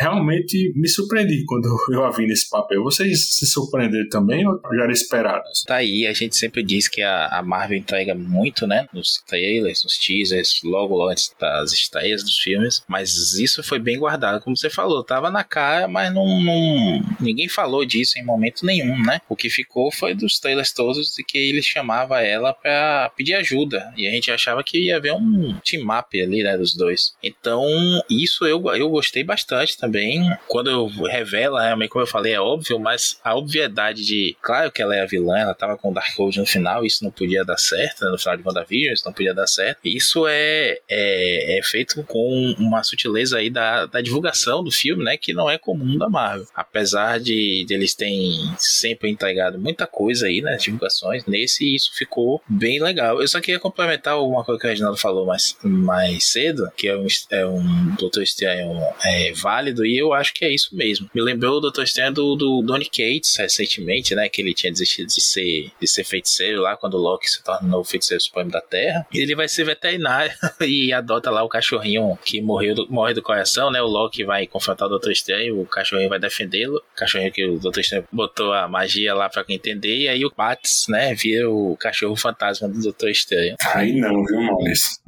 realmente me surpreendi quando eu a vi nesse papel Vocês se surpreenderam também ou já era esperado? Tá aí, a gente sempre diz que a, a Marvel entrega muito, né? Nos trailers, nos teasers, logo, logo antes das estreias dos filmes. Mas isso foi bem guardado, como você falou. Tava na cara, mas não, não, ninguém falou disso em momento nenhum, né? O que ficou foi dos trailers todos de que ele chamava ela pra pedir ajuda. E a gente achava que ia haver um team-up ali, né? Dos dois. Então, isso eu, eu gostei bastante também. Quando revela, realmente, como eu falei, é óbvio, mas a obviedade de. Claro que ela é a vilã, ela tava com o Darkhold no final, isso não podia dar certo, né? no final de WandaVision, isso não podia dar certo. Isso é, é, é feito com uma sutileza aí da, da divulgação do filme, né? Que não é comum da Marvel. Apesar de, de eles terem sempre entregado muita coisa aí, né? Divulgações, nesse isso ficou bem legal. Eu só queria complementar uma coisa que o Reginaldo falou mais, mais cedo, que é um, é um Doutor Estranho é, válido, e eu acho que é isso mesmo. Me lembrou o Doutor Estranho do, do Donny Cates recentemente, né? Que ele tinha desistido de ser, de ser feiticeiro lá quando o Loki se tornou o feiticeiro supremo da Terra. E ele vai ser veterinário e adota lá o cachorrinho que morreu do, morre do coração, né? O Loki vai confrontar o Doutor Estranho, o cachorrinho vai defendê-lo. O cachorrinho que o Doutor Estranho botou a magia lá pra quem entender, e aí o Bats, né, vira o cachorro fantasma do Doutor Estranho. Aí não, viu, Maurício?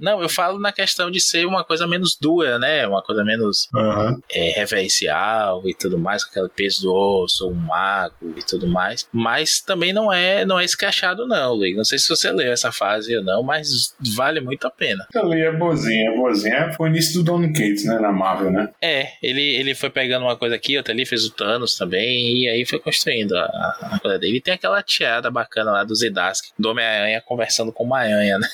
não, eu falo na questão de ser uma coisa menos dura, né? Uma coisa menos uhum. é, reverencial e tudo mais, com aquele peso do osso, um mago e tudo mais. Mas também não é não é escrachado, não, Luiz. Não sei se você leu essa fase ou não, mas vale muito a pena. Eu li, é boazinha, é boazinha. Foi o início do Don Cates, né? Na Marvel, né? É, ele, ele foi pegando uma coisa aqui, outra ali, fez o Thanos também, e aí foi construindo a, a coisa dele. E tem aquela tiada bacana lá do Zedask, do Homem-Aranha conversando com uma aranha, né?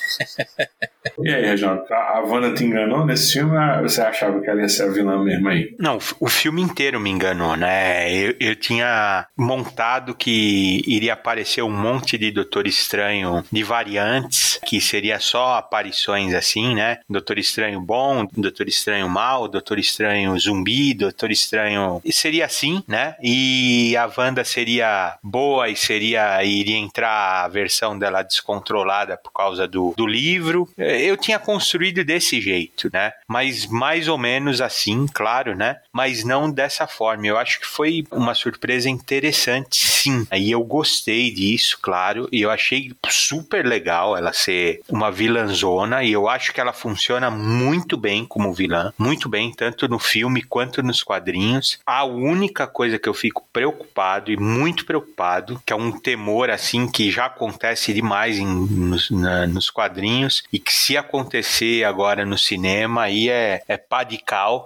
e aí, Reginaldo, a Wanda te enganou nesse filme ou você achava que ela ia ser a vilã mesmo aí? Não, o filme inteiro me enganou, né? Eu, eu tinha montado que iria aparecer um monte de Doutor Estranho de variantes, que seria só aparições assim, né? Doutor Estranho bom, Doutor Estranho mal, Doutor Estranho zumbi, Doutor Estranho. Seria assim, né? E a Wanda seria boa e seria. iria entrar a versão dela descontrolada por causa do, do livro. Eu tinha construído desse jeito, né? Mas mais ou menos assim, claro, né? Mas não dessa forma. Eu acho que foi uma surpresa interessante, sim. E eu gostei disso, claro. E eu achei super legal ela ser uma vilãzona. E eu acho que ela funciona muito bem como vilã. Muito bem, tanto no filme quanto nos quadrinhos. A única coisa que eu fico preocupado e muito preocupado, que é um temor assim que já acontece demais em, nos, na, nos quadrinhos e que se acontecer agora no cinema aí é, é pá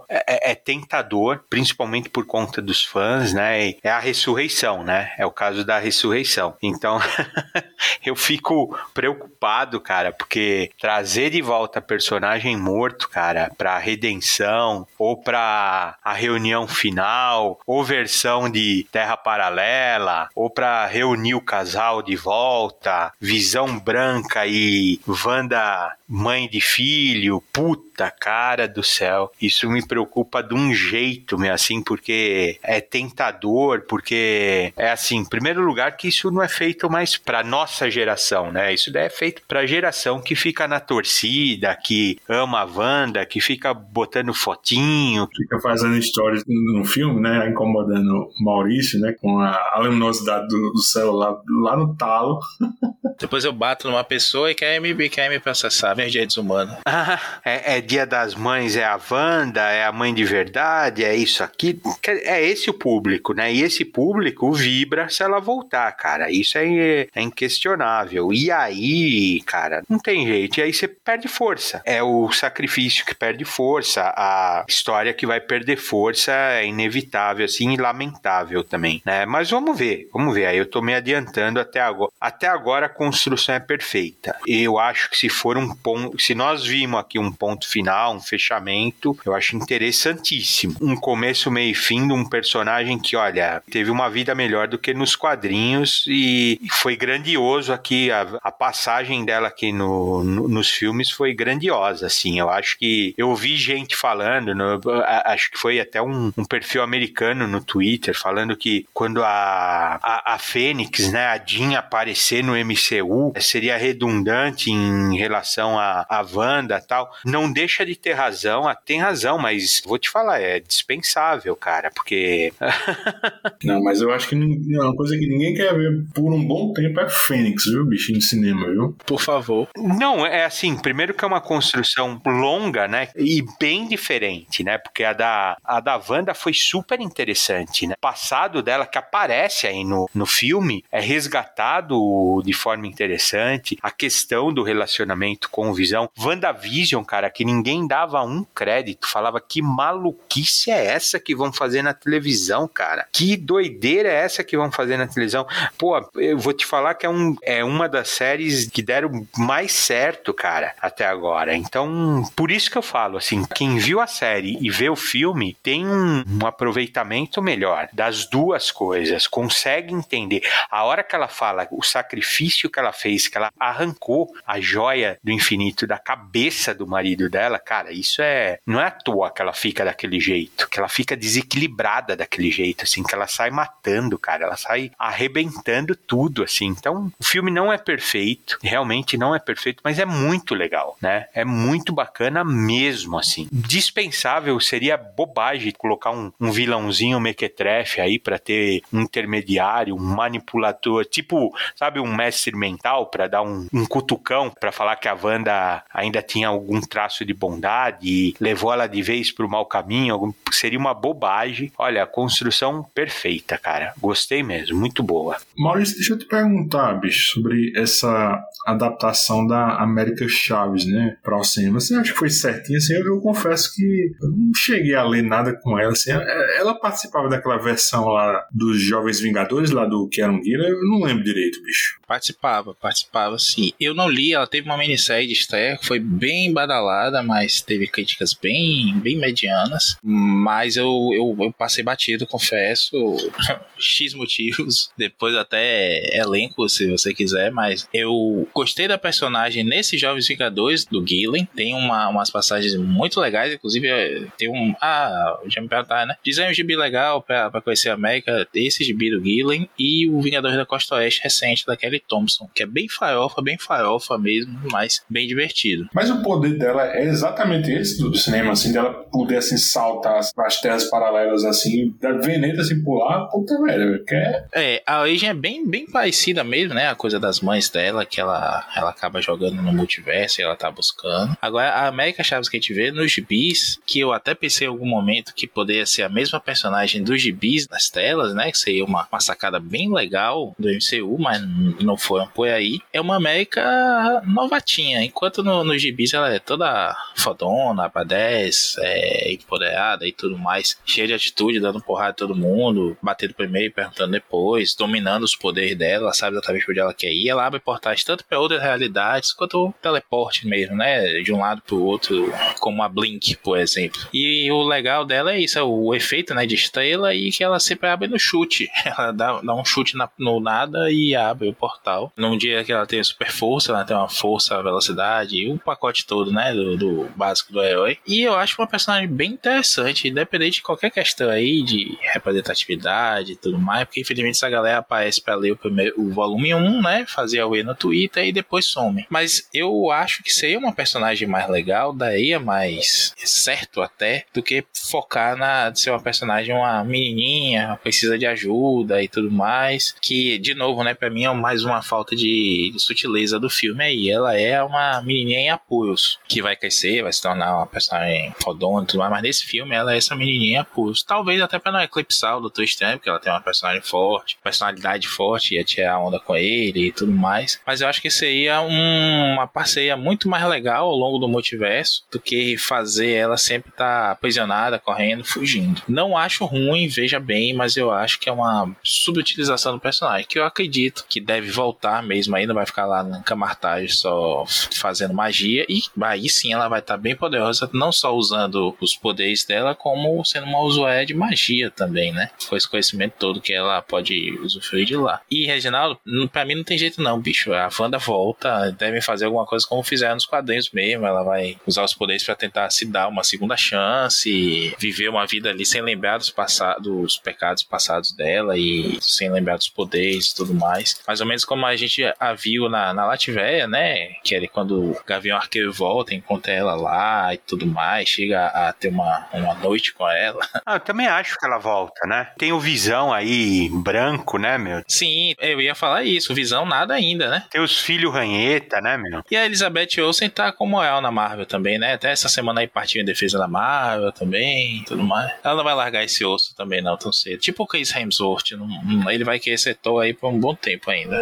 é, é, é principalmente por conta dos fãs, né? É a ressurreição, né? É o caso da ressurreição. Então eu fico preocupado, cara, porque trazer de volta personagem morto, cara, pra redenção ou pra a reunião final ou versão de Terra Paralela ou pra reunir o casal de volta, Visão Branca e Wanda mãe de filho, puta cara do céu. Isso me preocupa de um jeito, meu, assim, porque é tentador, porque é assim, em primeiro lugar que isso não é feito mais para nossa geração, né? Isso é feito para geração que fica na torcida, que ama a Wanda, que fica botando fotinho, fica fazendo stories no filme, né, incomodando o Maurício, né, com a, a luminosidade do, do celular lá no talo. Depois eu bato numa pessoa e quer me, quer me processar meus direitos humanos. Ah, é, é, dia das mães, é a Wanda, é a mãe de verdade, é isso aqui. É esse o público, né? E esse público vibra se ela voltar, cara. Isso é, é inquestionável. E aí, cara, não tem jeito. E aí você perde força. É o sacrifício que perde força. A história que vai perder força é inevitável, assim, e lamentável também, né? Mas vamos ver, vamos ver. Aí eu tô me adiantando até agora. Até agora a construção é perfeita. Eu acho que se for um ponto, se nós vimos aqui um ponto final, um fechamento, eu acho interessantíssimo. Um começo, meio e fim de um personagem que, olha, teve uma vida melhor do que nos quadrinhos e foi grandioso aqui. A, a passagem dela aqui no, no, nos filmes foi grandiosa, assim. Eu acho que eu vi gente falando, no, acho que foi até um, um, perfil americano no Twitter falando que quando a, a, a Fênix, né, a Jean aparecer no MCU, seria redundante em relação a, a Wanda tal. Não deixa de ter razão, ah, tem razão, mas vou te falar, é dispensável, cara, porque. não, mas eu acho que uma coisa que ninguém quer ver por um bom tempo é Fênix, viu, bicho, no cinema, viu? Por favor. Não, é assim, primeiro que é uma construção longa, né? E bem diferente, né? Porque a da, a da Wanda foi super interessante, né? O passado dela, que aparece aí no, no filme, é resgatado de forma interessante. A questão do relacionamento com o Visão. WandaVision, cara, que ninguém dava um crédito, falava que maluquice é essa que vão fazer na televisão, cara? Que doideira é essa que vão fazer na televisão? Pô, eu vou te falar que é, um, é uma das séries que deram mais certo, cara, até agora. Então, por isso que eu falo, assim, quem viu a série e vê o filme tem um, um aproveitamento melhor das duas coisas, consegue entender. A hora que ela fala o sacrifício que ela fez, que ela arrancou a joia do infinito da cabeça do marido dela, cara, isso é. Não é à toa que ela fica daquele jeito, que ela fica desequilibrada daquele jeito, assim, que ela sai matando, cara, ela sai arrebentando tudo, assim. Então, o filme não é perfeito, realmente não é perfeito, mas é muito legal, né? É muito bacana mesmo, assim. Dispensável seria bobagem colocar um, um vilãozinho mequetrefe aí para ter um intermediário, um manipulador, tipo, sabe, um mestre mental para dar um, um cutucão para falar que a Wanda ainda tinha algum traço de bondade e levou ela de vez pro mau caminho, algum, seria uma bobagem. Olha, a construção perfeita, cara. Gostei mesmo, muito boa. Maurício, deixa eu te perguntar, bicho, sobre essa adaptação da América Chaves, né, para o cinema. Você acha que foi certinho? Assim, eu, eu, confesso que eu não cheguei a ler nada com ela. Assim, ela participava daquela versão lá dos Jovens Vingadores, lá do Kieron Gillen, eu não lembro direito, bicho. Participava, participava sim. Eu não li, ela teve uma minissérie de estreia que foi bem badalada, mas teve críticas bem, bem medianas. Mas eu, eu, eu passei batido, confesso. X motivos. Depois até elenco, se você quiser, mas eu gostei da personagem nesse Jovens Vingadores do Gillen. Tem uma, umas passagens muito legais, inclusive é, tem um. Ah, já me perguntaram, né? Dizem um gibi legal pra, pra conhecer a América, esse gibi do Gillen e o Vingadores da Costa Oeste recente da Kelly Thompson, que é bem farofa, bem farofa mesmo, mas bem divertido. Mas o poder dela é exatamente esse do cinema, assim, dela poder assim saltar as terras paralelas assim, da veneta assim pular, puta velho. É, a origem é bem, bem parecida mesmo, né? A coisa das mães dela, que ela, ela acaba jogando no multiverso e ela tá buscando. Agora, a América Chaves que a gente vê nos gibis, que eu até pensei em algum momento que poderia ser a mesma personagem dos gibis nas telas, né? Que seria uma, uma sacada bem legal do MCU, mas não foi por aí. É uma América novatinha, enquanto no, gibis ela é toda fodona, pra 10, é, empoderada e tudo mais, cheia de atitude, dando porrada a todo mundo, batendo primeiro e perguntando depois, dominando os poderes dela, ela sabe exatamente onde ela quer ir. Ela abre portais tanto para outras realidades quanto o teleporte mesmo, né? De um lado para o outro, como a Blink, por exemplo. E o legal dela é isso, é o efeito né, de estrela e que ela sempre abre no chute. Ela dá, dá um chute na, no nada e abre o portal. Num dia que ela tem super força, ela tem uma força, velocidade o pacote todo, né? Do, do básico do herói. E eu acho uma personagem bem interessante, independente de qualquer questão aí de representatividade e tudo mais, porque infelizmente essa galera aparece para ler o, primeiro, o volume 1, né? Fazer a UE no Twitter e depois some. Mas eu acho que seria uma personagem mais legal, daria mais certo até, do que focar na de ser uma personagem, uma menininha, precisa de ajuda e tudo mais. Que, de novo, né, pra mim é mais uma falta de, de sutileza do filme aí. Ela é uma menininha em apuros, que vai crescer, vai se tornar uma personagem fodona e tudo mais, mas nesse filme ela é essa menininha apuros. Talvez até pra não eclipsar o Doutor Estranho, porque ela tem uma personagem forte, personalidade forte, ia tirar onda com ele e tudo mais. Mas eu acho que seria um, uma parceria muito mais legal ao longo do multiverso do que fazer ela sempre estar tá aprisionada, correndo, fugindo. Não acho ruim, veja bem, mas eu acho que é uma subutilização do personagem, que eu acredito que deve voltar mesmo, ainda vai ficar lá na Camartage só fazendo magia, e aí sim ela vai estar tá bem poderosa, não só usando os poderes dela, como sendo uma usuária de magia também, né? Com esse conhecimento todo que ela pode usufruir de lá. E, Reginaldo, pra mim não tem jeito não, bicho. A Wanda volta, devem fazer alguma coisa como fizeram nos quadrinhos mesmo. Ela vai usar os poderes para tentar se dar uma segunda chance, viver uma vida ali sem lembrar dos, passados, dos pecados passados dela e sem lembrar dos poderes e tudo mais. Mais ou menos como a gente a viu na, na Latvéia, né? Que é quando o Gavião Arqueiro volta, encontra ela lá e tudo mais, chega a ter uma, uma noite com ela. Ah, eu também acho que ela volta, né? Tem o Visão aí, branco, né, meu? Sim, eu ia falar isso. Visão nada ainda, né? Tem os filhos ranheta, né, meu? E a Elizabeth Olsen tá como ela na Marvel também, né? Até essa semana aí partiu em defesa da Marvel também, tudo mais. Ela não vai largar esse osso também não tão cedo. Tipo o Chris Hemsworth, não, ele vai querer setor aí por um bom tempo ainda.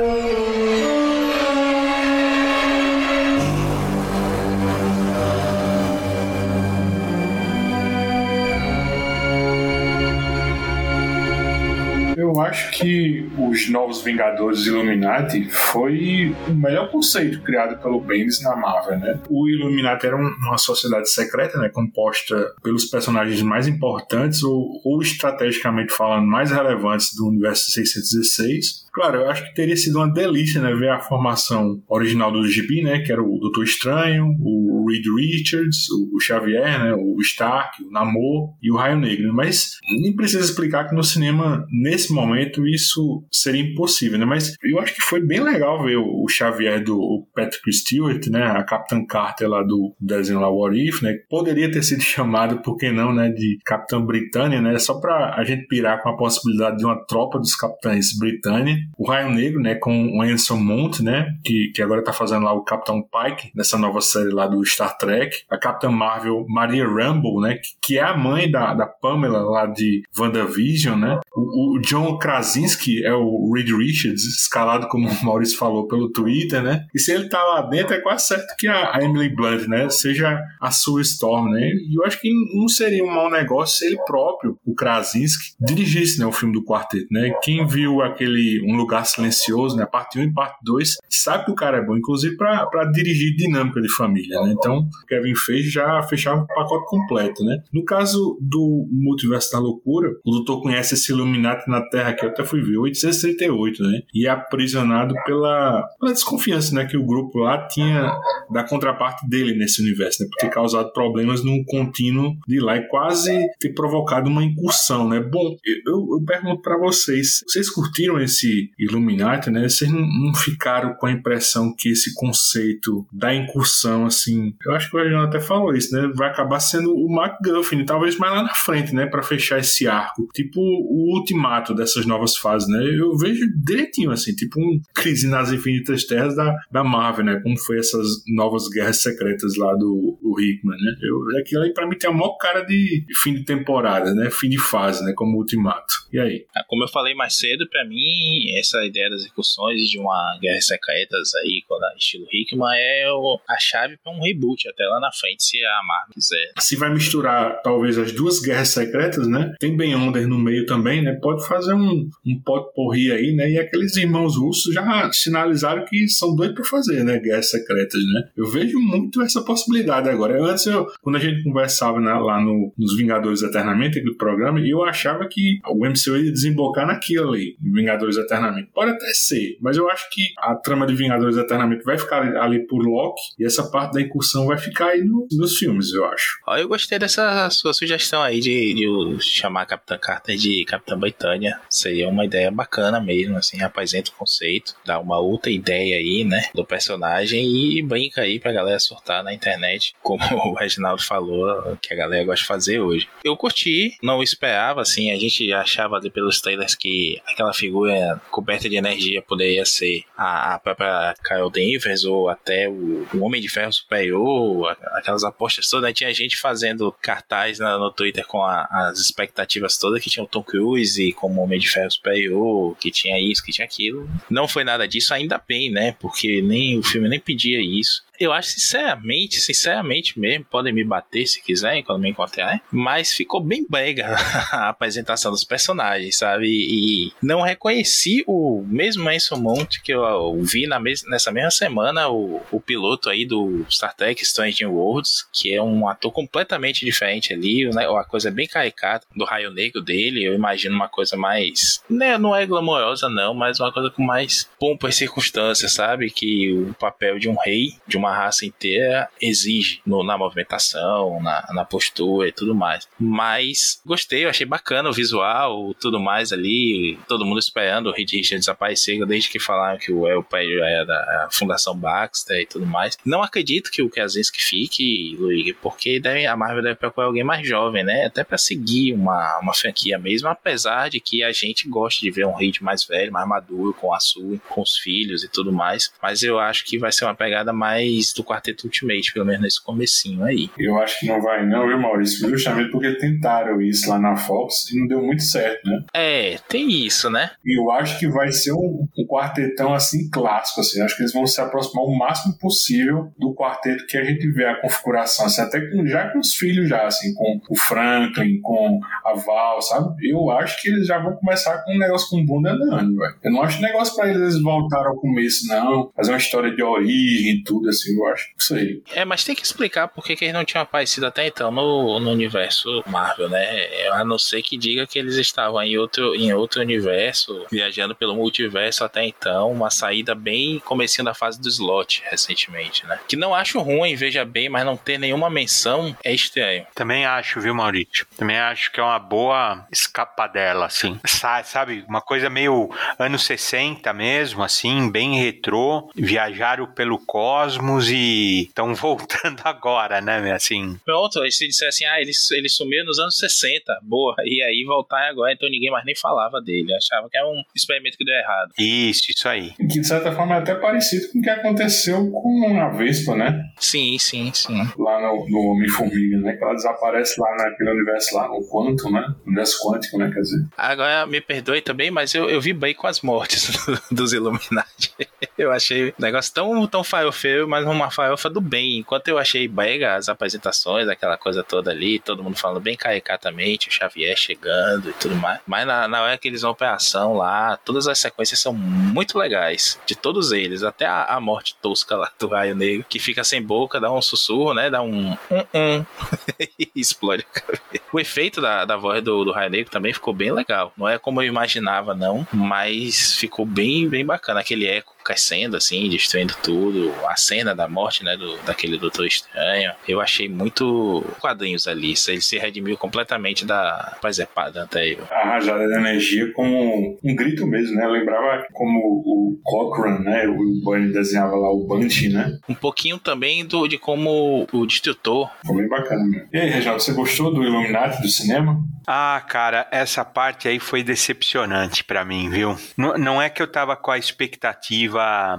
Acho que os Novos Vingadores Illuminati foi o melhor conceito criado pelo Bendis na Marvel, né? O Illuminati era uma sociedade secreta, né, composta pelos personagens mais importantes ou, ou estrategicamente falando mais relevantes do universo 616 Claro, eu acho que teria sido uma delícia, né, ver a formação original do gibi, né, que era o Doutor Estranho, o Reed Richards, o Xavier, né, o Stark, o Namor e o Raio Negro, mas nem precisa explicar que no cinema, nesse momento, isso seria impossível, né, mas eu acho que foi bem legal ver o Xavier do Patrick Stewart, né, a Capitã Carter lá do desenho lá, What If, né, poderia ter sido chamado, por que não, né, de Capitã Britânia, né, só pra a gente pirar com a possibilidade de uma tropa dos Capitães Britânia, o Raio Negro, né, com o Anson Mount, né, que, que agora tá fazendo lá o Capitão Pike, nessa nova série lá do Star Trek, a Capitã Marvel Maria Rambo, né, que, que é a mãe da, da Pamela lá de WandaVision, né, o, o John Krasinski é o Reed Richards, escalado como o Maurício falou pelo Twitter, né, e se ele tá lá dentro é quase certo que a, a Emily Blunt, né, seja a sua Storm, né, e eu acho que não seria um mau negócio se ele próprio, o Krasinski, dirigisse, né, o filme do quarteto, né, quem viu aquele Um Lugar Silencioso, né? Parte 1 e parte 2, sabe que o cara é bom, inclusive para dirigir dinâmica de família, né? Então, Kevin Feige já fechava o pacote completo, né? No caso do Multiverso da Loucura, o doutor conhece esse Illuminati na Terra que eu até fui ver, 838, né? E é aprisionado pela, pela desconfiança, né? Que o grupo lá tinha da contraparte dele nesse universo, né? Por ter causado problemas num contínuo de lá e quase ter provocado uma incursão, né? Bom, eu, eu pergunto para vocês, vocês curtiram esse Illuminati, né? Vocês não, não, ficaram com a impressão que esse conceito da incursão, assim, eu acho que o Reginaldo até falou isso, né? Vai acabar sendo o MacGuffin, talvez mais lá na frente, né? Para fechar esse arco, tipo o ultimato dessas novas fases, né? Eu vejo direitinho, assim, tipo um crise nas infinitas terras da, da Marvel, né? Como foi essas novas guerras secretas lá do, do Hickman, né? Eu, aquilo aí para mim tem a maior cara de fim de temporada, né? Fim de fase, né? Como ultimato. E aí? Ah, como eu falei mais cedo, para mim essa ideia das incursões de uma guerra secretas aí, estilo Hickman, é a chave para um reboot até lá na frente, se a Marvel quiser. Se vai misturar talvez as duas guerras secretas, né? Tem Ben Onder no meio também, né? Pode fazer um, um pote porri aí, né? E aqueles irmãos russos já sinalizaram que são doidos para fazer, né? Guerras secretas, né? Eu vejo muito essa possibilidade agora. Antes, eu, quando a gente conversava né, lá no, nos Vingadores Eternamente, aquele programa, eu achava que o MCU ia desembocar naquilo ali, Vingadores Eternamente Eternamente. Pode até ser, mas eu acho que a trama de Vingadores Eternamente vai ficar ali por Loki e essa parte da incursão vai ficar aí no, nos filmes, eu acho. Eu gostei dessa sua sugestão aí de, de chamar a Capitã Carter de Capitã Britânia. Seria uma ideia bacana mesmo, assim, apresenta o conceito, dá uma outra ideia aí, né, do personagem e brinca aí pra galera surtar na internet, como o Reginaldo falou, que a galera gosta de fazer hoje. Eu curti, não esperava, assim, a gente achava ali pelos trailers que aquela figura coberta de energia poderia ser a, a própria Kyle Danvers ou até o, o, Homem de Ferro Superior, aquelas apostas todas. Né? Tinha gente fazendo cartaz na, no Twitter com a, as expectativas todas que tinha o Tom Cruise como Homem de Ferro Superior, que tinha isso, que tinha aquilo. Não foi nada disso, ainda bem, né? Porque nem o filme nem pedia isso eu acho sinceramente, sinceramente mesmo, podem me bater se quiserem quando me encontrar, mas ficou bem brega a apresentação dos personagens, sabe? E não reconheci o mesmo Anson Mount que eu vi na mes nessa mesma semana, o, o piloto aí do Star Trek Strange Worlds, que é um ator completamente diferente ali, né? uma coisa bem caricata do raio negro dele, eu imagino uma coisa mais, né, não é glamourosa não, mas uma coisa com mais pompa e circunstância, sabe? Que o papel de um rei, de uma uma raça inteira exige no, na movimentação, na, na postura e tudo mais. Mas gostei, eu achei bacana o visual, tudo mais ali, todo mundo esperando o Reed Richards desaparecer, desde que falaram que o El pai é da Fundação Baxter e tudo mais. Não acredito que o Krasinski fique, Luigi, porque deve, a Marvel deve procurar alguém mais jovem, né? Até para seguir uma, uma franquia mesmo, apesar de que a gente gosta de ver um Reed mais velho, mais maduro, com a Sue, com os filhos e tudo mais. Mas eu acho que vai ser uma pegada mais do Quarteto Ultimate, pelo menos nesse comecinho aí. Eu acho que não vai não, viu, Maurício? Justamente porque tentaram isso lá na Fox e não deu muito certo, né? É, tem isso, né? E eu acho que vai ser um, um quartetão assim clássico, assim. Acho que eles vão se aproximar o máximo possível do quarteto que a gente vê a configuração, assim, até com, já com os filhos já, assim, com o Franklin, com a Val, sabe? Eu acho que eles já vão começar com um negócio com bunda andando, velho. Eu não acho negócio pra eles voltar ao começo, não. Fazer uma história de origem e tudo, assim, eu acho. Isso aí. É, mas tem que explicar por que, que eles não tinham aparecido até então no, no universo Marvel, né? A não ser que diga que eles estavam em outro, em outro universo, viajando pelo multiverso até então, uma saída bem comecinho da fase do slot recentemente, né? Que não acho ruim, veja bem, mas não ter nenhuma menção é estranho. Também acho, viu, Maurício? Também acho que é uma boa escapadela, assim. Sabe, uma coisa meio anos 60 mesmo, assim, bem retrô. Viajaram pelo cosmos e estão voltando agora, né, assim. Pronto, aí se disser assim, ah, ele, ele sumiu nos anos 60, boa, e aí voltar agora, então ninguém mais nem falava dele. Achava que era um experimento que deu errado. Isso, isso aí. Que de certa forma é até parecido com o que aconteceu com a Vespa, né? Sim, sim, sim. Lá no, no Homem-Formiga, né? Que ela desaparece lá naquele universo lá, no Quantum, né? Universo quântico, né? Quer dizer. Agora, me perdoe também, mas eu, eu vi bem com as mortes dos Illuminati. Eu achei o negócio tão, tão farofeiro, mas uma farofa do bem. Enquanto eu achei brega as apresentações, aquela coisa toda ali, todo mundo falando bem caricatamente, o Xavier chegando e tudo mais. Mas na, na hora que eles vão pra ação lá, todas as sequências são muito legais. De todos eles, até a, a morte tosca lá do Raio Negro, que fica sem boca, dá um sussurro, né? Dá um um, um e explode a cabeça. O efeito da, da voz do, do Raio Negro também ficou bem legal. Não é como eu imaginava, não, mas ficou bem, bem bacana. Aquele eco crescendo, assim, destruindo tudo. A cena da morte, né, do, daquele Doutor Estranho. Eu achei muito quadrinhos ali. Ele se redimiu completamente da presepada anterior. A rajada de energia com um grito mesmo, né? Eu lembrava como o Cochrane, né? O Bunny desenhava lá o Bunty, né? Um pouquinho também do, de como o Destrutor. Ficou bem bacana. Né? E aí, Reginaldo, você gostou do Illuminati do cinema? Ah, cara, essa parte aí foi decepcionante para mim, viu? Não, não é que eu tava com a expectativa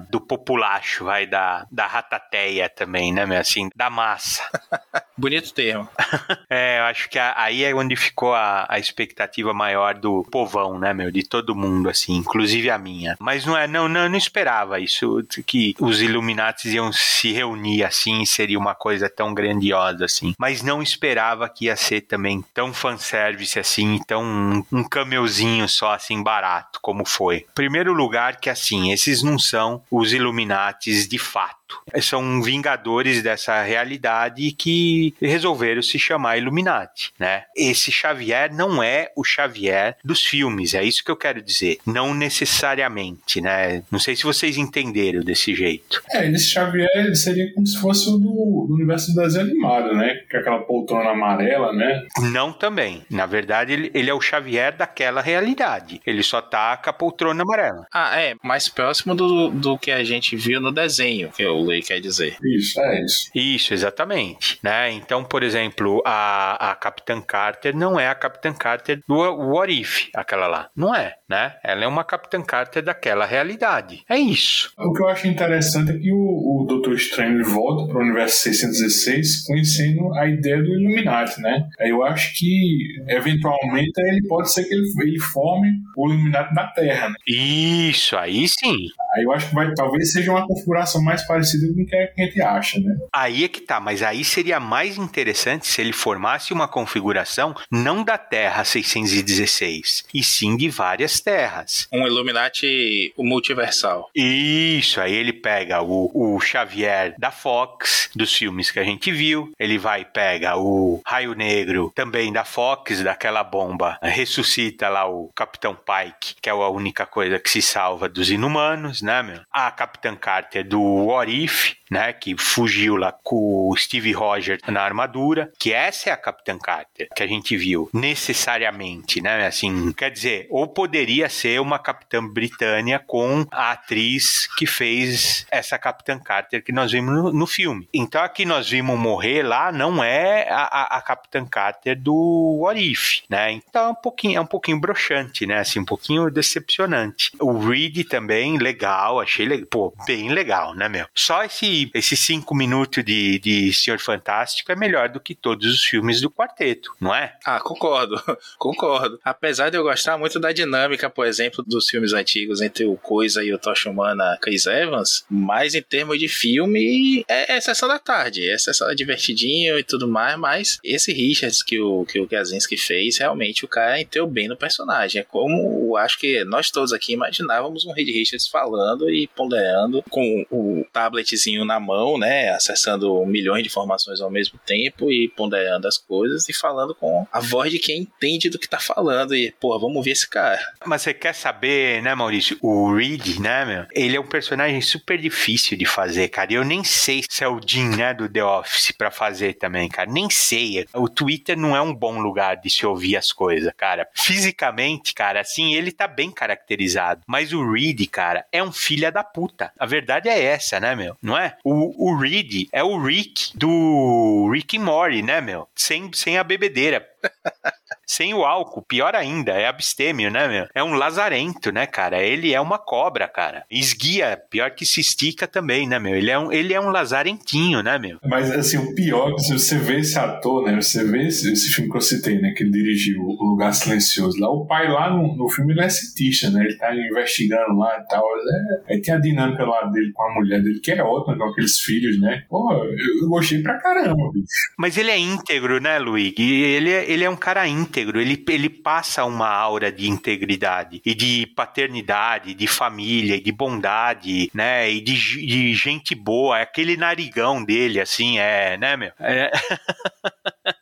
do populacho, vai, da, da ratateia também, né, meu? Assim, da massa. Bonito termo. é, eu acho que aí é onde ficou a, a expectativa maior do povão, né, meu? De todo mundo, assim, inclusive a minha. Mas não é, não, não, eu não esperava isso, que os Illuminatis iam se reunir assim, seria uma coisa tão grandiosa assim. Mas não esperava que ia ser também tão fanservice assim, tão um, um cameuzinho só assim barato como foi. Primeiro lugar que assim, esses não são os Illuminatis de fato. São vingadores dessa realidade que resolveram se chamar Illuminati, né? Esse Xavier não é o Xavier dos filmes, é isso que eu quero dizer. Não necessariamente, né? Não sei se vocês entenderam desse jeito. É, esse Xavier seria como se fosse o do, do universo do desenho animado, né? Com aquela poltrona amarela, né? Não também. Na verdade, ele, ele é o Xavier daquela realidade. Ele só tá com a poltrona amarela. Ah, é. Mais próximo do, do que a gente viu no desenho, que o Lei quer dizer. Isso, é isso. Isso, exatamente. Né? Então, por exemplo, a, a Capitã Carter não é a Capitã Carter do What If, aquela lá. Não é, né? Ela é uma Capitã Carter daquela realidade. É isso. O que eu acho interessante é que o, o Doutor Estranho volta para o universo 616 conhecendo a ideia do Illuminati, né? Eu acho que, eventualmente, ele pode ser que ele, ele forme o Illuminati da Terra, né? Isso, aí sim. Aí eu acho que vai, talvez seja uma configuração mais parecida com o que a gente acha, né? Aí é que tá, mas aí seria mais interessante se ele formasse uma configuração não da Terra 616, e sim de várias terras. Um Illuminati multiversal. Isso, aí ele pega o, o Xavier da Fox, dos filmes que a gente viu, ele vai pega o Raio Negro, também da Fox, daquela bomba, ressuscita lá o Capitão Pike, que é a única coisa que se salva dos inumanos, Evans, né, meu? A Capitã Carter do What If, né, que fugiu lá com o Steve Rogers na armadura, que essa é a Capitã Carter que a gente viu necessariamente, né, assim, quer dizer, ou poderia ser uma Capitã Britânia com a atriz que fez essa Capitã Carter que nós vimos no, no filme. Então aqui nós vimos morrer lá não é a, a, a Capitã Carter do What If, né? Então é um pouquinho, é um pouquinho broxante, né? Assim, um pouquinho decepcionante. O Reed também legal, achei pô, bem legal, né, meu? Só esse esses cinco minutos de, de Senhor Fantástico é melhor do que todos os filmes do quarteto, não é? Ah, concordo, concordo. Apesar de eu gostar muito da dinâmica, por exemplo, dos filmes antigos entre o Coisa e o Tocha Humana Chris Evans, mas em termos de filme, é, é sessão da tarde, é sessão divertidinho e tudo mais, mas esse Richards que o, que o Kaczynski fez, realmente o cara entrou bem no personagem. É como acho que nós todos aqui imaginávamos um Reed Richards falando e ponderando com o tabletzinho na mão, né? Acessando milhões de informações ao mesmo tempo e ponderando as coisas e falando com a voz de quem entende do que tá falando. E, pô, vamos ver esse cara. Mas você quer saber, né, Maurício? O Reed, né, meu? Ele é um personagem super difícil de fazer, cara. E eu nem sei se é o Jim, né, do The Office pra fazer também, cara. Nem sei. O Twitter não é um bom lugar de se ouvir as coisas, cara. Fisicamente, cara, assim, ele tá bem caracterizado. Mas o Reed, cara, é um filho da puta. A verdade é essa, né, meu? Não é? O, o Reed é o Rick do Rick e Morty, né, meu? Sem, sem a bebedeira. Sem o álcool, pior ainda, é abstêmio, né, meu? É um lazarento, né, cara? Ele é uma cobra, cara. Esguia, pior que se estica também, né, meu? Ele é um, ele é um lazarentinho, né, meu? Mas, assim, o pior é que se você vê esse ator, né? Você vê esse, esse filme que eu citei, né? Que ele dirigiu, O Lugar Silencioso. Lá, o pai lá no, no filme, ele é cientista, né? Ele tá investigando lá e tal. É, aí tem a dinâmica lá dele com a mulher dele, que é ótima, com aqueles filhos, né? Pô, eu, eu gostei pra caramba, bicho. Mas ele é íntegro, né, Luigi? Ele, é, ele é um cara íntegro íntegro, ele, ele passa uma aura de integridade e de paternidade, de família, de bondade, né? E de, de gente boa. É aquele narigão dele, assim, é, né, meu? É.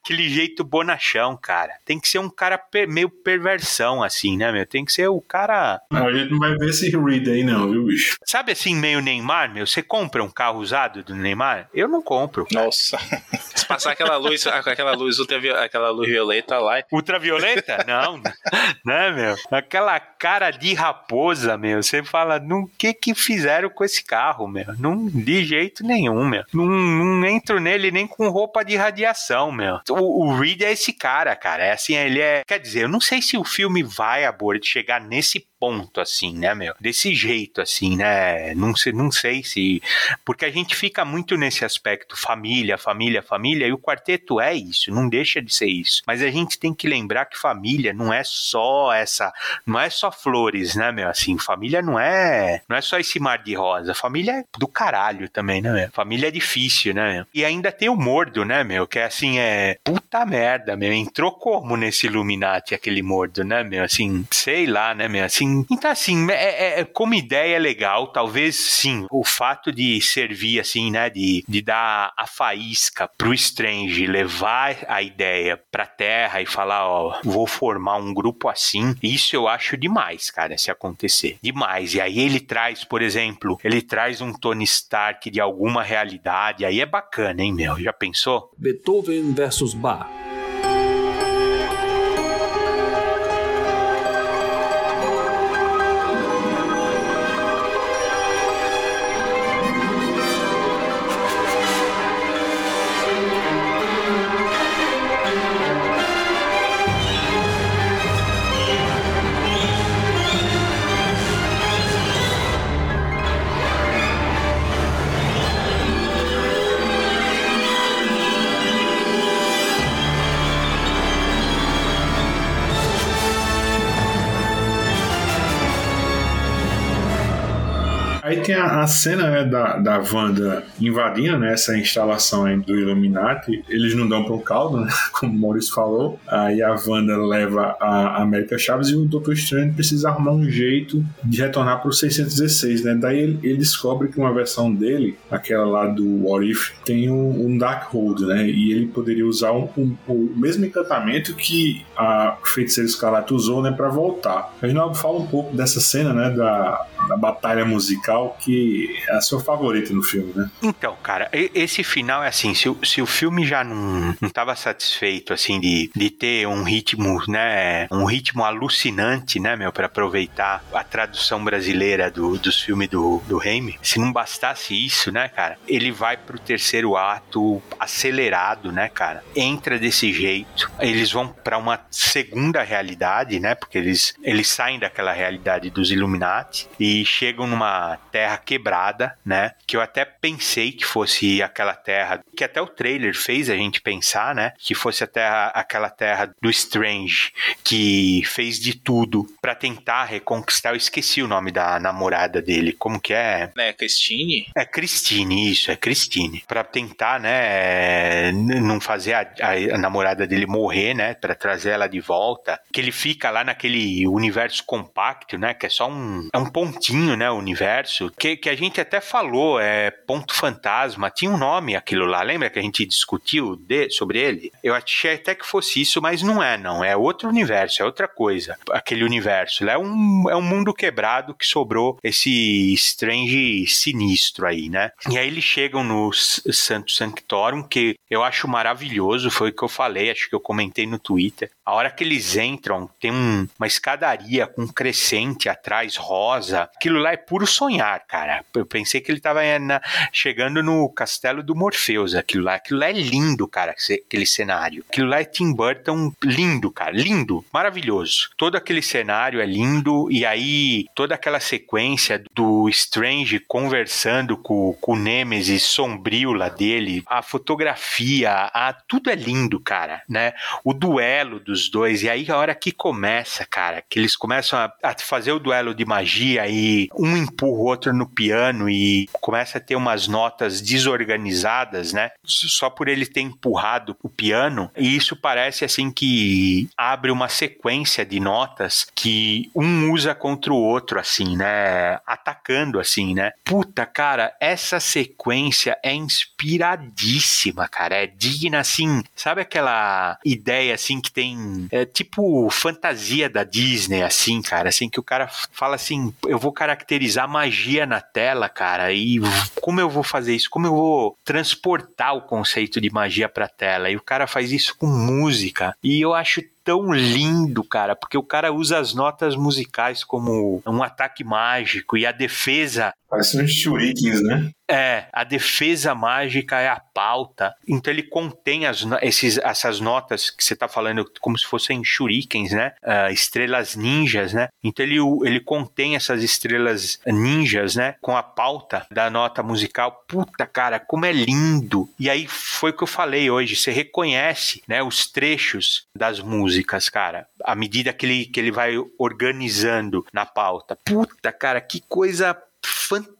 aquele jeito bonachão, cara. Tem que ser um cara per, meio perversão, assim, né, meu? Tem que ser o cara. Não, a gente não vai ver esse Reed aí, não, viu, bicho? Sabe assim, meio Neymar, meu? Você compra um carro usado do Neymar? Eu não compro. Nossa. Se passar aquela luz, aquela luz, aquela luz violeta lá. Ultravioleta? Não. né, meu? Aquela cara de raposa, meu. Você fala, no que que fizeram com esse carro, meu? Não, de jeito nenhum, meu. Não, não entro nele nem com roupa de radiação, meu o, o Reed é esse cara, cara. É assim, ele é. Quer dizer, eu não sei se o filme vai, Abor, chegar nesse ponto, assim, né, meu? Desse jeito, assim, né? Não sei, não sei se. Porque a gente fica muito nesse aspecto família, família, família, e o quarteto é isso, não deixa de ser isso. Mas a gente tem que lembrar que família não é só essa. Não é só flores, né, meu? Assim, família não é. Não é só esse mar de rosa. Família é do caralho também, né, meu? Família é difícil, né, meu? E ainda tem o mordo, né, meu? Que é assim, é. Puta merda, meu. Entrou como nesse Illuminati aquele mordo, né, meu? Assim, sei lá, né, meu? Assim, assim. Então, assim, é, é, é, como ideia é legal, talvez sim, o fato de servir, assim, né, de, de dar a faísca pro Strange, levar a ideia pra Terra e falar, ó, vou formar um grupo assim, isso eu acho demais, cara, se acontecer. Demais. E aí ele traz, por exemplo, ele traz um Tony Stark de alguma realidade, aí é bacana, hein, meu? Já pensou? Beethoven versus Bach. Aí tem a, a cena né, da, da Wanda invadindo né, essa instalação aí do Illuminati. Eles não dão pro caldo, né, como o Maurício falou. Aí a Wanda leva a América Chaves e o Doutor Estranho precisa arrumar um jeito de retornar pro 616, né? Daí ele, ele descobre que uma versão dele, aquela lá do What If, tem um, um Darkhold, né? E ele poderia usar um, um, o mesmo encantamento que a Feiticeira Escarlate usou, né, para voltar. A gente fala um pouco dessa cena, né, da, da batalha musical que é a sua favorita no filme, né? Então, cara, esse final é assim, se, se o filme já não, não tava satisfeito, assim, de, de ter um ritmo, né, um ritmo alucinante, né, meu, para aproveitar a tradução brasileira do, dos filmes do, do Raimi, se não bastasse isso, né, cara, ele vai pro terceiro ato acelerado, né, cara, entra desse jeito, eles vão para uma segunda realidade, né, porque eles, eles saem daquela realidade dos Illuminati e chegam numa terra quebrada, né? Que eu até pensei que fosse aquela terra que até o trailer fez a gente pensar, né? Que fosse a terra, aquela terra do Strange que fez de tudo para tentar reconquistar. Eu esqueci o nome da namorada dele. Como que é? É Christine? É Christine, isso, é Christine. Para tentar, né? Não fazer a, a, a namorada dele morrer, né? Para trazer ela de volta. Que ele fica lá naquele universo compacto, né? Que é só um, é um pontinho, né? O universo. Que, que a gente até falou, é ponto fantasma. Tinha um nome aquilo lá. Lembra que a gente discutiu de, sobre ele? Eu achei até que fosse isso, mas não é, não. É outro universo, é outra coisa. Aquele universo. É um, é um mundo quebrado que sobrou esse Strange sinistro aí, né? E aí eles chegam no Santo Sanctorum, que eu acho maravilhoso. Foi o que eu falei, acho que eu comentei no Twitter. A hora que eles entram, tem um, uma escadaria com um crescente atrás rosa. Aquilo lá é puro sonhar, cara. Eu pensei que ele tava na, chegando no castelo do Morpheus, aquilo lá. Aquilo lá é lindo, cara, aquele cenário. Aquilo lá é Tim Burton lindo, cara. Lindo, maravilhoso. Todo aquele cenário é lindo e aí toda aquela sequência do Strange conversando com, com o Nemesis sombrio lá dele, a fotografia, a, tudo é lindo, cara, né? O duelo dos dois, e aí a hora que começa, cara, que eles começam a, a fazer o duelo de magia e um empurra o outro no piano e começa a ter umas notas desorganizadas, né? Só por ele ter empurrado o piano, e isso parece assim que abre uma sequência de notas que um usa contra o outro, assim, né? Atacando, assim, né? Puta, cara, essa sequência é inspiradíssima, cara. É digna, assim, sabe aquela ideia, assim, que tem. É tipo fantasia da Disney, assim, cara, assim, que o cara fala assim: eu vou caracterizar magia na tela, cara, e como eu vou fazer isso? Como eu vou transportar o conceito de magia pra tela? E o cara faz isso com música. E eu acho tão lindo, cara, porque o cara usa as notas musicais como um ataque mágico e a defesa. Parece uns shurikens, né? É, a defesa mágica é a pauta. Então ele contém as, esses, essas notas que você está falando como se fossem shurikens, né? Uh, estrelas ninjas, né? Então ele, ele contém essas estrelas ninjas, né? Com a pauta da nota musical. Puta, cara, como é lindo! E aí foi o que eu falei hoje. Você reconhece, né? Os trechos das músicas, cara. À medida que ele, que ele vai organizando na pauta. Puta, cara, que coisa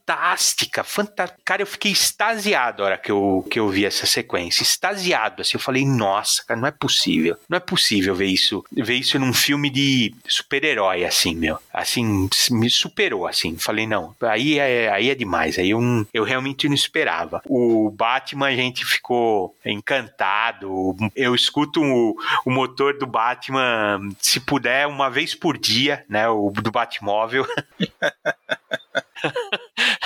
fantástica, fantástica. Cara, eu fiquei extasiado a hora que eu, que eu vi essa sequência. Extasiado, assim. Eu falei, nossa, cara, não é possível. Não é possível ver isso, ver isso num filme de super-herói, assim, meu. Assim, me superou, assim. Falei, não, aí é, aí é demais. Aí eu, eu realmente não esperava. O Batman, a gente ficou encantado. Eu escuto o, o motor do Batman, se puder, uma vez por dia, né? O do Batmóvel.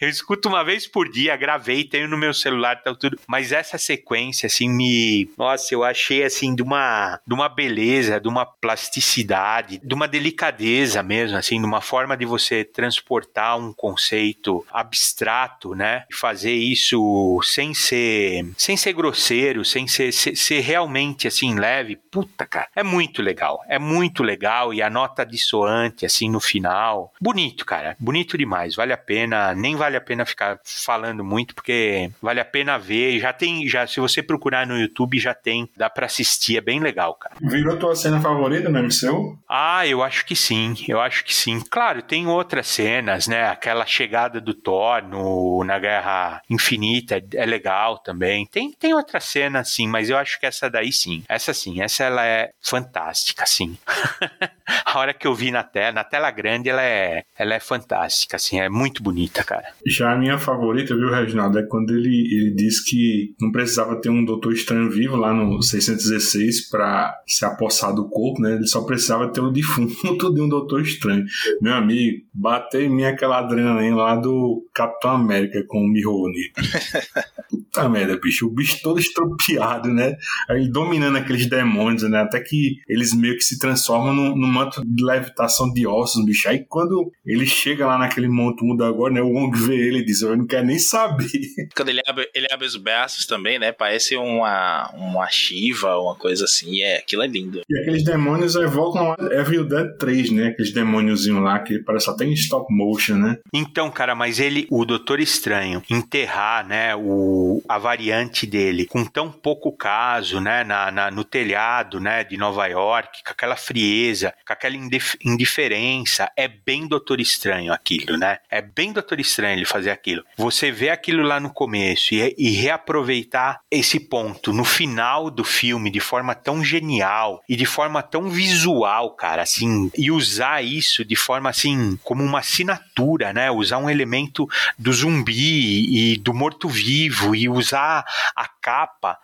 eu escuto uma vez por dia, gravei, tenho no meu celular, tá tudo. Mas essa sequência, assim, me. Nossa, eu achei, assim, de uma, de uma beleza, de uma plasticidade, de uma delicadeza mesmo, assim, de uma forma de você transportar um conceito abstrato, né? E fazer isso sem ser, sem ser grosseiro, sem ser, ser, ser realmente, assim, leve. Puta, cara, é muito legal. É muito legal. E a nota dissoante, assim, no final. Bonito, cara. Bonito demais. Vale a pena. Nem vale vale a pena ficar falando muito, porque vale a pena ver. Já tem, já se você procurar no YouTube, já tem, dá para assistir, é bem legal, cara. Virou tua cena favorita no MCU? Ah, eu acho que sim, eu acho que sim. Claro, tem outras cenas, né? Aquela chegada do Thor no, na Guerra Infinita é legal também. Tem, tem outra cena, sim, mas eu acho que essa daí sim. Essa sim, essa ela é fantástica, sim. a hora que eu vi na tela, na tela grande, ela é, ela é fantástica, assim, é muito bonita, cara. Já a minha favorita, viu, Reginaldo, é quando ele, ele diz que não precisava ter um Doutor Estranho vivo lá no 616 para se apossar do corpo, né? Ele só precisava ter o defunto de um Doutor Estranho. Meu amigo, bateu em mim aquela adrenalina lá do Capitão América com o Mihone. Puta merda, bicho. O bicho todo estropiado, né? Aí dominando aqueles demônios, né? Até que eles meio que se transformam num, num manto de levitação de ossos, bicho. Aí quando ele chega lá naquele monte mundo agora, né? O Wong vê ele e diz: Eu não quero nem saber. Quando ele abre, ele abre os braços também, né? Parece uma, uma Shiva, uma coisa assim. É, aquilo é lindo. E aqueles demônios evocam Evil Dead 3, né? Aqueles demôniozinhos lá que parece até em stop motion, né? Então, cara, mas ele, o Doutor Estranho, enterrar, né? O, a variante dele com tão pouco caso, né? Na, na no telhado, né? De Nova York, com aquela frieza, com aquela indiferença. É bem Doutor Estranho aquilo, né? É bem Doutor Estranho ele fazer aquilo. Você vê aquilo lá no começo e, e reaproveitar esse ponto no final do filme de forma tão genial e de forma tão visual, cara, assim, e usar isso de forma assim, como uma assinatura, né? Usar um elemento do zumbi e do morto-vivo e usar a capa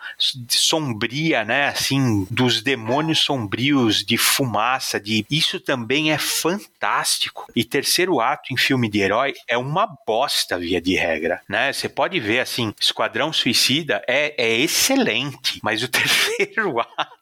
sombria, né? Assim, dos demônios sombrios de fumaça, de isso também é fantástico. E terceiro ato em filme de herói é uma bosta via de regra, né? Você pode ver assim, Esquadrão Suicida é, é excelente, mas o terceiro ato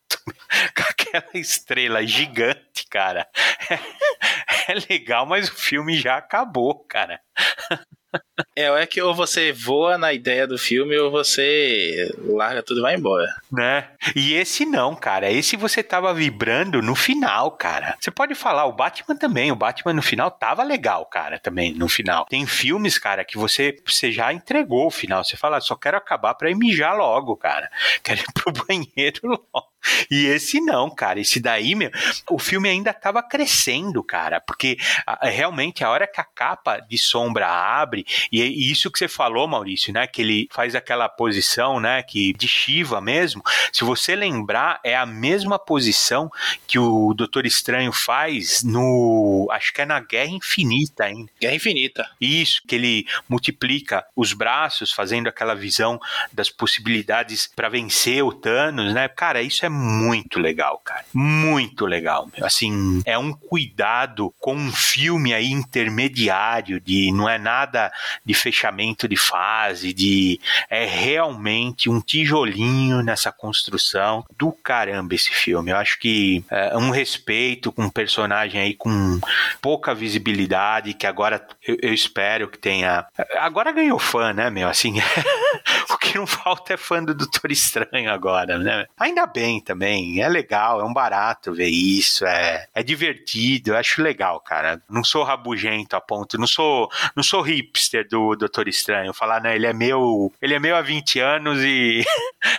com aquela estrela gigante, cara. É, é, legal, mas o filme já acabou, cara. É, é que ou você voa na ideia do filme ou você larga tudo e vai embora. Né? E esse não, cara. Esse você tava vibrando no final, cara. Você pode falar, o Batman também. O Batman no final tava legal, cara, também no final. Tem filmes, cara, que você, você já entregou o final. Você fala, só quero acabar pra ir mijar logo, cara. Quero ir pro banheiro logo. E esse não, cara. Esse daí, meu, o filme ainda tava crescendo, cara. Porque a, realmente a hora que a capa de sombra abre, e, e, isso que você falou, Maurício, né? Que ele faz aquela posição, né? Que de Shiva mesmo. Se você lembrar, é a mesma posição que o Doutor Estranho faz no. Acho que é na Guerra Infinita ainda. Guerra Infinita. Isso, que ele multiplica os braços, fazendo aquela visão das possibilidades para vencer o Thanos, né? Cara, isso é muito legal, cara. Muito legal. Assim, é um cuidado com um filme aí intermediário de não é nada de fechamento de fase, de é realmente um tijolinho nessa construção do caramba esse filme. Eu acho que é um respeito com um personagem aí com pouca visibilidade que agora eu, eu espero que tenha. Agora ganhou fã, né, meu? Assim, o que não falta é fã do Doutor Estranho agora, né? Ainda bem também. É legal, é um barato ver isso, é, é divertido, eu acho legal, cara. Não sou rabugento a ponto, não sou, não sou hipster do Doutor Estranho. Falar, né, ele é meu, ele é meu há 20 anos e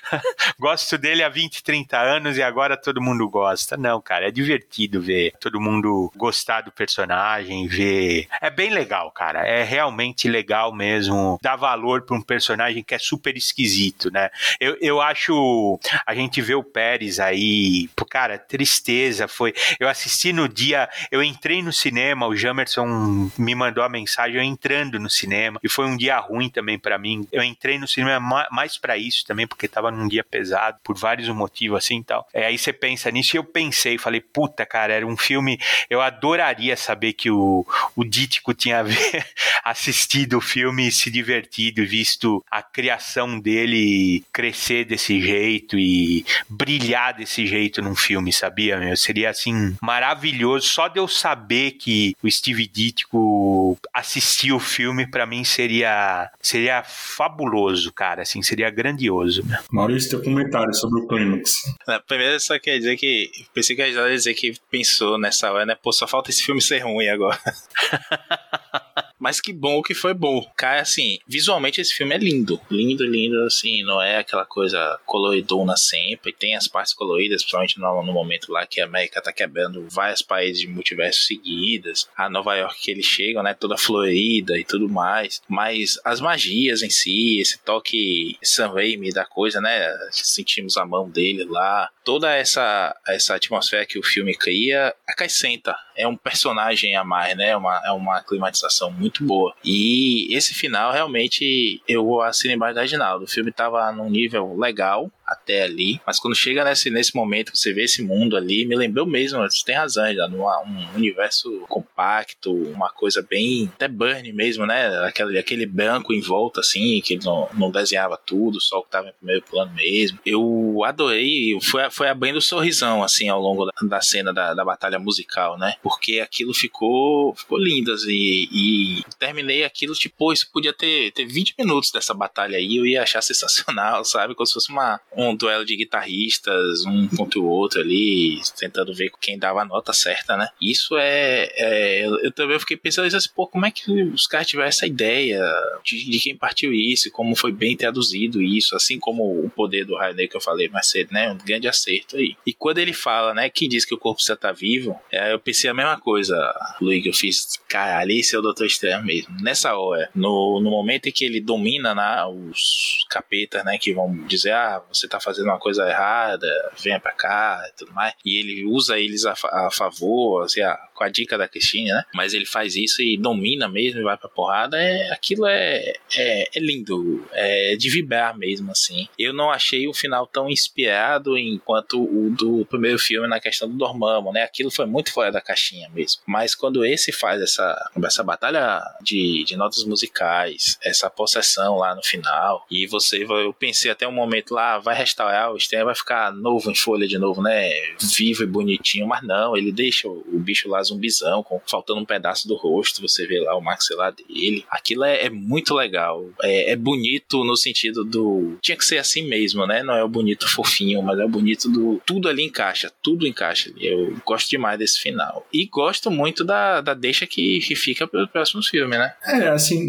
gosto dele há 20, 30 anos e agora todo mundo gosta. Não, cara, é divertido ver todo mundo gostar do personagem, ver. É bem legal, cara. É realmente legal mesmo dar valor para um personagem que é super esquisito, né? Eu, eu acho a gente vê o Pérez aí, cara, tristeza foi. Eu assisti no dia, eu entrei no cinema, o Jamerson me mandou a mensagem eu entrando no cinema e foi um dia ruim também para mim. Eu entrei no cinema mais para isso também porque tava num dia pesado por vários motivos assim, e tal. É, aí você pensa nisso e eu pensei, falei, puta, cara, era um filme, eu adoraria saber que o o Dítico tinha assistido o filme se divertido, visto a criação dele crescer desse jeito e brilhar desse jeito num filme, sabia, meu? Seria assim maravilhoso só de eu saber que o Steve Ditko assistiu o filme para mim seria seria fabuloso, cara, assim, seria grandioso. Meu. Maurício, teu comentário sobre o Clímax. Primeiro só quer dizer que pensei que a ia dizer que pensou nessa hora, né? Pô, só falta esse filme ser ruim agora. Mas que bom que foi bom. Cara, assim, visualmente esse filme é lindo. Lindo, lindo, assim, não é aquela coisa coloridona sempre. Tem as partes coloridas, principalmente no, no momento lá que a América tá quebrando vários países de multiverso seguidas. A Nova York que eles chegam, né, toda florida e tudo mais. Mas as magias em si, esse toque Sam Raimi da coisa, né, sentimos a mão dele lá. Toda essa, essa atmosfera que o filme cria acrescenta. É um personagem a mais, né, é uma, é uma climatização muito boa. E esse final, realmente, eu assino embaixo da Reginaldo. O filme tava num nível legal, até ali. Mas quando chega nesse, nesse momento, você vê esse mundo ali, me lembrou mesmo, você tem razão, já, num um universo compacto, uma coisa bem. até Burn mesmo, né? Aquele, aquele branco em volta, assim, que não, não desenhava tudo, só o que tava em primeiro plano mesmo. Eu adorei, foi, foi abrindo sorrisão, assim, ao longo da, da cena da, da batalha musical, né? Porque aquilo ficou, ficou lindo, assim, e, e terminei aquilo, tipo, isso podia ter, ter 20 minutos dessa batalha aí, eu ia achar sensacional, sabe? Como se fosse uma, um duelo de guitarristas, um contra o outro ali, tentando ver quem dava a nota certa, né? Isso é. é eu também fiquei pensando assim, pô, como é que os caras tiveram essa ideia de, de, quem partiu isso, como foi bem traduzido isso, assim como o poder do Rainer que eu falei mais cedo, né? Um grande acerto aí. E quando ele fala, né, quem diz que o corpo já tá vivo, é, eu pensei a mesma coisa, Luiz, eu fiz, caralho, esse é o Doutor Estranho mesmo. Nessa hora, no, no momento em que ele domina né, os capetas, né, que vão dizer, ah, você você tá fazendo uma coisa errada, venha pra cá e tudo mais. E ele usa eles a, a favor, assim, a, com a dica da Cristina, né? Mas ele faz isso e domina mesmo e vai pra porrada. É, aquilo é, é, é lindo, é de vibrar mesmo, assim. Eu não achei o final tão inspirado enquanto o do primeiro filme na questão do Dormammu, né? Aquilo foi muito fora da caixinha mesmo. Mas quando esse faz essa, essa batalha de, de notas musicais, essa possessão lá no final, e você, eu pensei até um momento lá, vai restaurar o Stan, vai ficar novo em folha de novo, né? Vivo e bonitinho, mas não, ele deixa o, o bicho lá zumbizão, com, faltando um pedaço do rosto, você vê lá o maxilar dele. Aquilo é, é muito legal. É, é, bonito no sentido do. Tinha que ser assim mesmo, né? Não é o bonito fofinho, mas é o bonito do. Tudo ali encaixa, tudo encaixa ali. Eu gosto demais desse final. E gosto muito da, da deixa que, que fica para os próximos filmes, né? É, assim,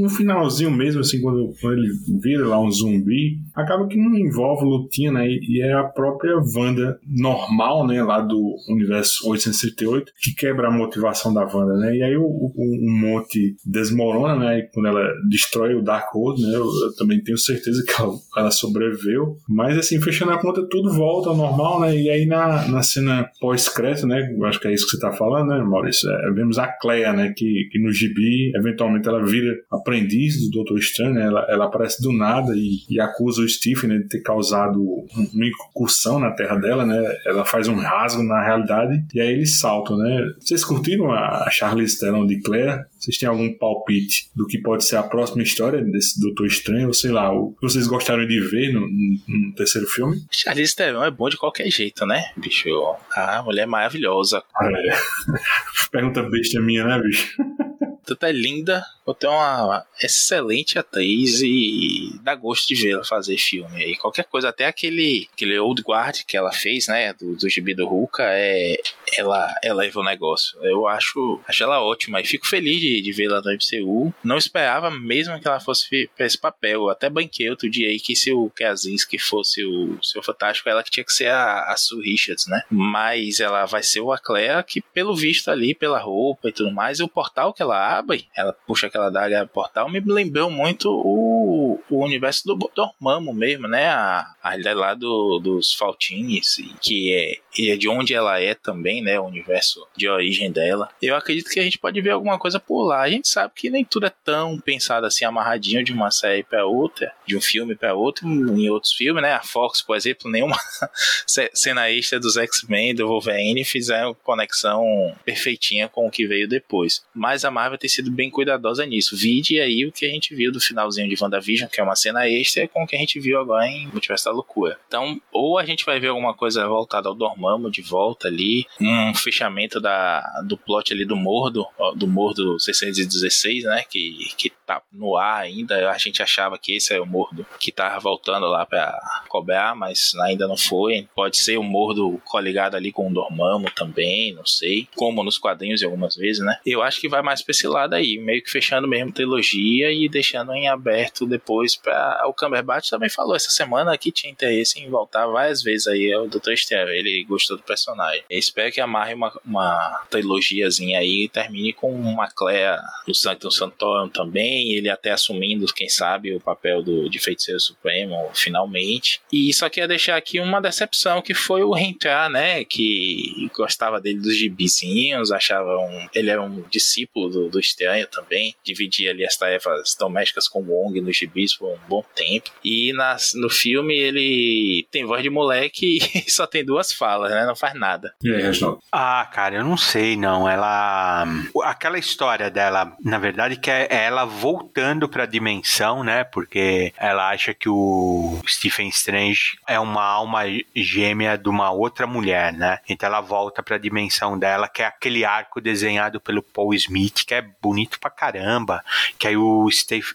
no finalzinho mesmo, assim, quando, quando ele vira lá um zumbi, acaba que não envolve lutinha, né? E é a própria Wanda normal, né? Lá do universo 878, que quebra a motivação da Wanda, né? E aí o, o, o monte desmorona, né? E quando ela destrói o Darkhold, né? Eu, eu, também tenho certeza que ela, ela, sobreviveu. Mas assim, fechando a conta, tudo volta ao normal, né? E aí na, na cena pós-crédito, né? Acho que é isso que você tá falando, né, Maurício? É, vemos a Cleia, né? Que, que no gibi, eventualmente, ela vira aprendiz do Doutor Estranho, né? Ela, ela aparece do nada e, e acusa o Stephen né, de ter causado uma incursão na terra dela, né? Ela faz um rasgo na realidade e aí eles saltam, né? Vocês curtiram a Charlize Theron de Claire? Vocês têm algum palpite do que pode ser a próxima história desse Doutor Estranho? Ou sei lá, o que vocês gostaram de ver no, no, no terceiro filme? Charlize Theron é bom de qualquer jeito, né, bicho? A mulher é maravilhosa. É. Pergunta besta minha, né, bicho? Tanto é linda, quanto é uma excelente atriz e dá gosto de vê-la fazer filme. E qualquer coisa, até aquele, aquele Old Guard que ela fez, né, do, do gibi do Hulka, é, ela eleva o negócio. Eu acho, acho ela ótima e fico feliz de, de vê-la no MCU. Não esperava mesmo que ela fosse pra esse papel. Eu até banquei outro dia aí que se o Kazinski fosse o seu Fantástico, ela que tinha que ser a, a Sue Richards, né? Mas ela vai ser o Aclea, que pelo visto ali, pela roupa e tudo mais, e o portal que ela ela puxa aquela daga portal, me lembrou muito o, o universo do Dormammu mesmo, né? A, a lá do, dos Faltines, que é, é de onde ela é também, né? O universo de origem dela. Eu acredito que a gente pode ver alguma coisa por lá. A gente sabe que nem tudo é tão pensado assim, amarradinho de uma série para outra, de um filme para outro, em outros filmes, né? A Fox, por exemplo, nenhuma cena extra dos X-Men, do Wolverine fizeram conexão perfeitinha com o que veio depois. Mas a Marvel tem sido bem cuidadosa nisso. Vide aí o que a gente viu do finalzinho de WandaVision, que é uma cena extra, com o que a gente viu agora em Multiverso da Loucura. Então, ou a gente vai ver alguma coisa voltada ao Dormammu de volta ali, um fechamento da, do plot ali do Mordo, do Mordo 616, né, que, que tá no ar ainda. A gente achava que esse é o mordo que tava voltando lá para cobrar, mas ainda não foi. Pode ser o mordo coligado ali com o Dormammu também, não sei. Como nos quadrinhos algumas vezes, né? Eu acho que vai mais pra esse lado aí, meio que fechando mesmo trilogia e deixando em aberto depois para o Cumberbatch também falou essa semana que tinha interesse em voltar várias vezes aí ao Dr. Estranho. Ele gostou do personagem. Eu espero que amarre uma, uma trilogiazinha aí e termine com uma Clea do Sanctum Santorum também, ele até assumindo, quem sabe, o papel do, de Feiticeiro Supremo, finalmente. E só queria deixar aqui uma decepção, que foi o Rentrar, né, que gostava dele dos gibizinhos, achava um, ele era um discípulo do, do Estranho também, dividia ali as tarefas domésticas com o Wong nos gibis por um bom tempo. E nas, no filme ele tem voz de moleque e só tem duas falas, né, não faz nada. E aí, Reginaldo? Ah, cara, eu não sei, não. Ela. Aquela história dela, na verdade, que é ela voltando pra dimensão, né? Porque ela acha que o Stephen Strange é uma alma gêmea de uma outra mulher, né? Então ela volta pra dimensão dela, que é aquele arco desenhado pelo Paul Smith, que é bonito pra caramba. Que aí o,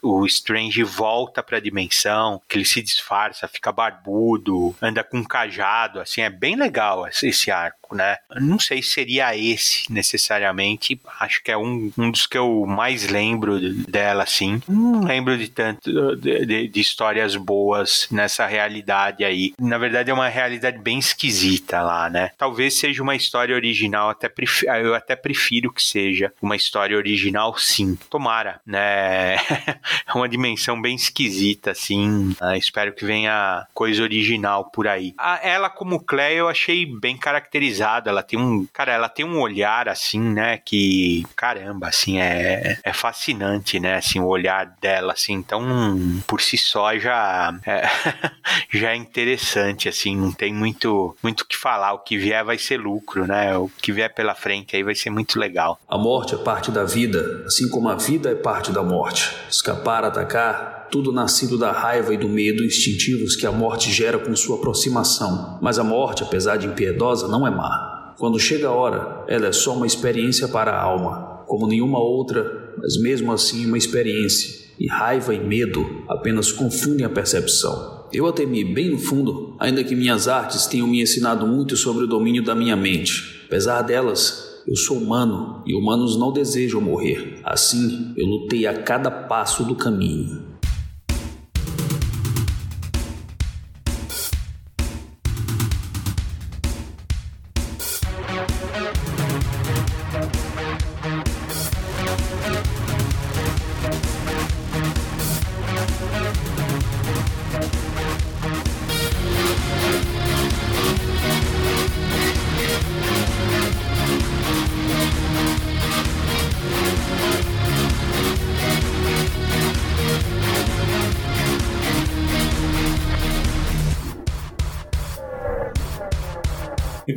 o Strange volta pra dimensão, que ele se disfarça, fica barbudo, anda com um cajado, assim, é bem legal esse arco, né? Não sei se seria esse necessariamente, acho que é um, um dos que eu mais lembro dela, assim. Não lembro de tanto de, de, de histórias boas nessa realidade aí. Na verdade, é uma realidade bem esquisita lá, né? Talvez seja uma história original, até eu até prefiro que seja uma história original, sim. Tomara, né? é uma dimensão bem esquisita, assim. Uh, espero que venha coisa original por aí. A, ela, como Claire, eu achei bem caracterizada. Ela tem um. Cara, ela tem um olhar, assim, né? Que. Caramba, assim, é, é fascinante, né? Assim, o olhar dela, assim. Então, por si só, já. É, já é interessante, assim. Não tem muito muito que falar. O que vier vai ser lucro, né? O que vier pela frente aí vai ser muito legal. A morte é parte da vida, assim como a vida é parte da morte. Escapar, atacar, tudo nascido da raiva e do medo instintivos que a morte gera com sua aproximação. Mas a morte, apesar de impiedosa, não é má. Quando chega a hora, ela é só uma experiência para a alma, como nenhuma outra, mas mesmo assim uma experiência. E raiva e medo apenas confundem a percepção. Eu a temi bem no fundo, ainda que minhas artes tenham me ensinado muito sobre o domínio da minha mente. Apesar delas, eu sou humano e humanos não desejam morrer. Assim, eu lutei a cada passo do caminho.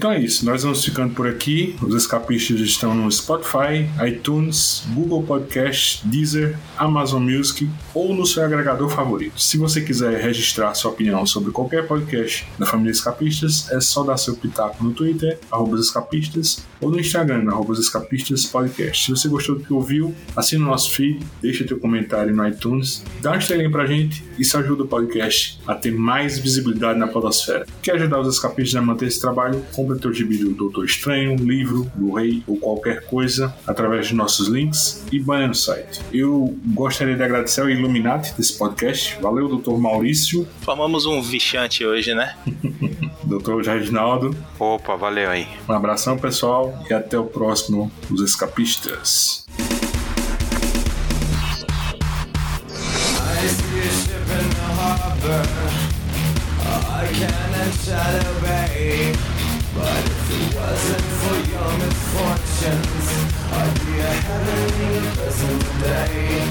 Então é isso, nós vamos ficando por aqui. Os escapistas estão no Spotify, iTunes, Google Podcast, Deezer, Amazon Music ou no seu agregador favorito. Se você quiser registrar sua opinião sobre qualquer podcast da família Escapistas, é só dar seu pitaco no Twitter, arroba escapistas, ou no Instagram, arroba escapistas podcast. Se você gostou do que ouviu, assina o nosso feed, deixa teu comentário no iTunes, dá uma estrelinha pra gente, isso ajuda o podcast a ter mais visibilidade na podosfera. Quer ajudar os escapistas a manter esse trabalho? Compre teu gibi do Doutor Estranho, livro, do Rei ou qualquer coisa através de nossos links e banha no site. Eu gostaria de agradecer ao Illuminati desse podcast. Valeu, doutor Maurício. Formamos um vichante hoje, né? doutor Reginaldo. Opa, valeu aí. Um abração, pessoal, e até o próximo Os Escapistas. I cannot shadow bay But if it wasn't for your misfortunes I'd be a heavenly person today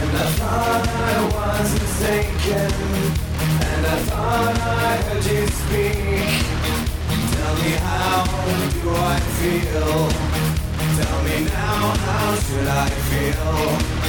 And I thought I was mistaken And I thought I heard you speak Tell me how do I feel Tell me now how should I feel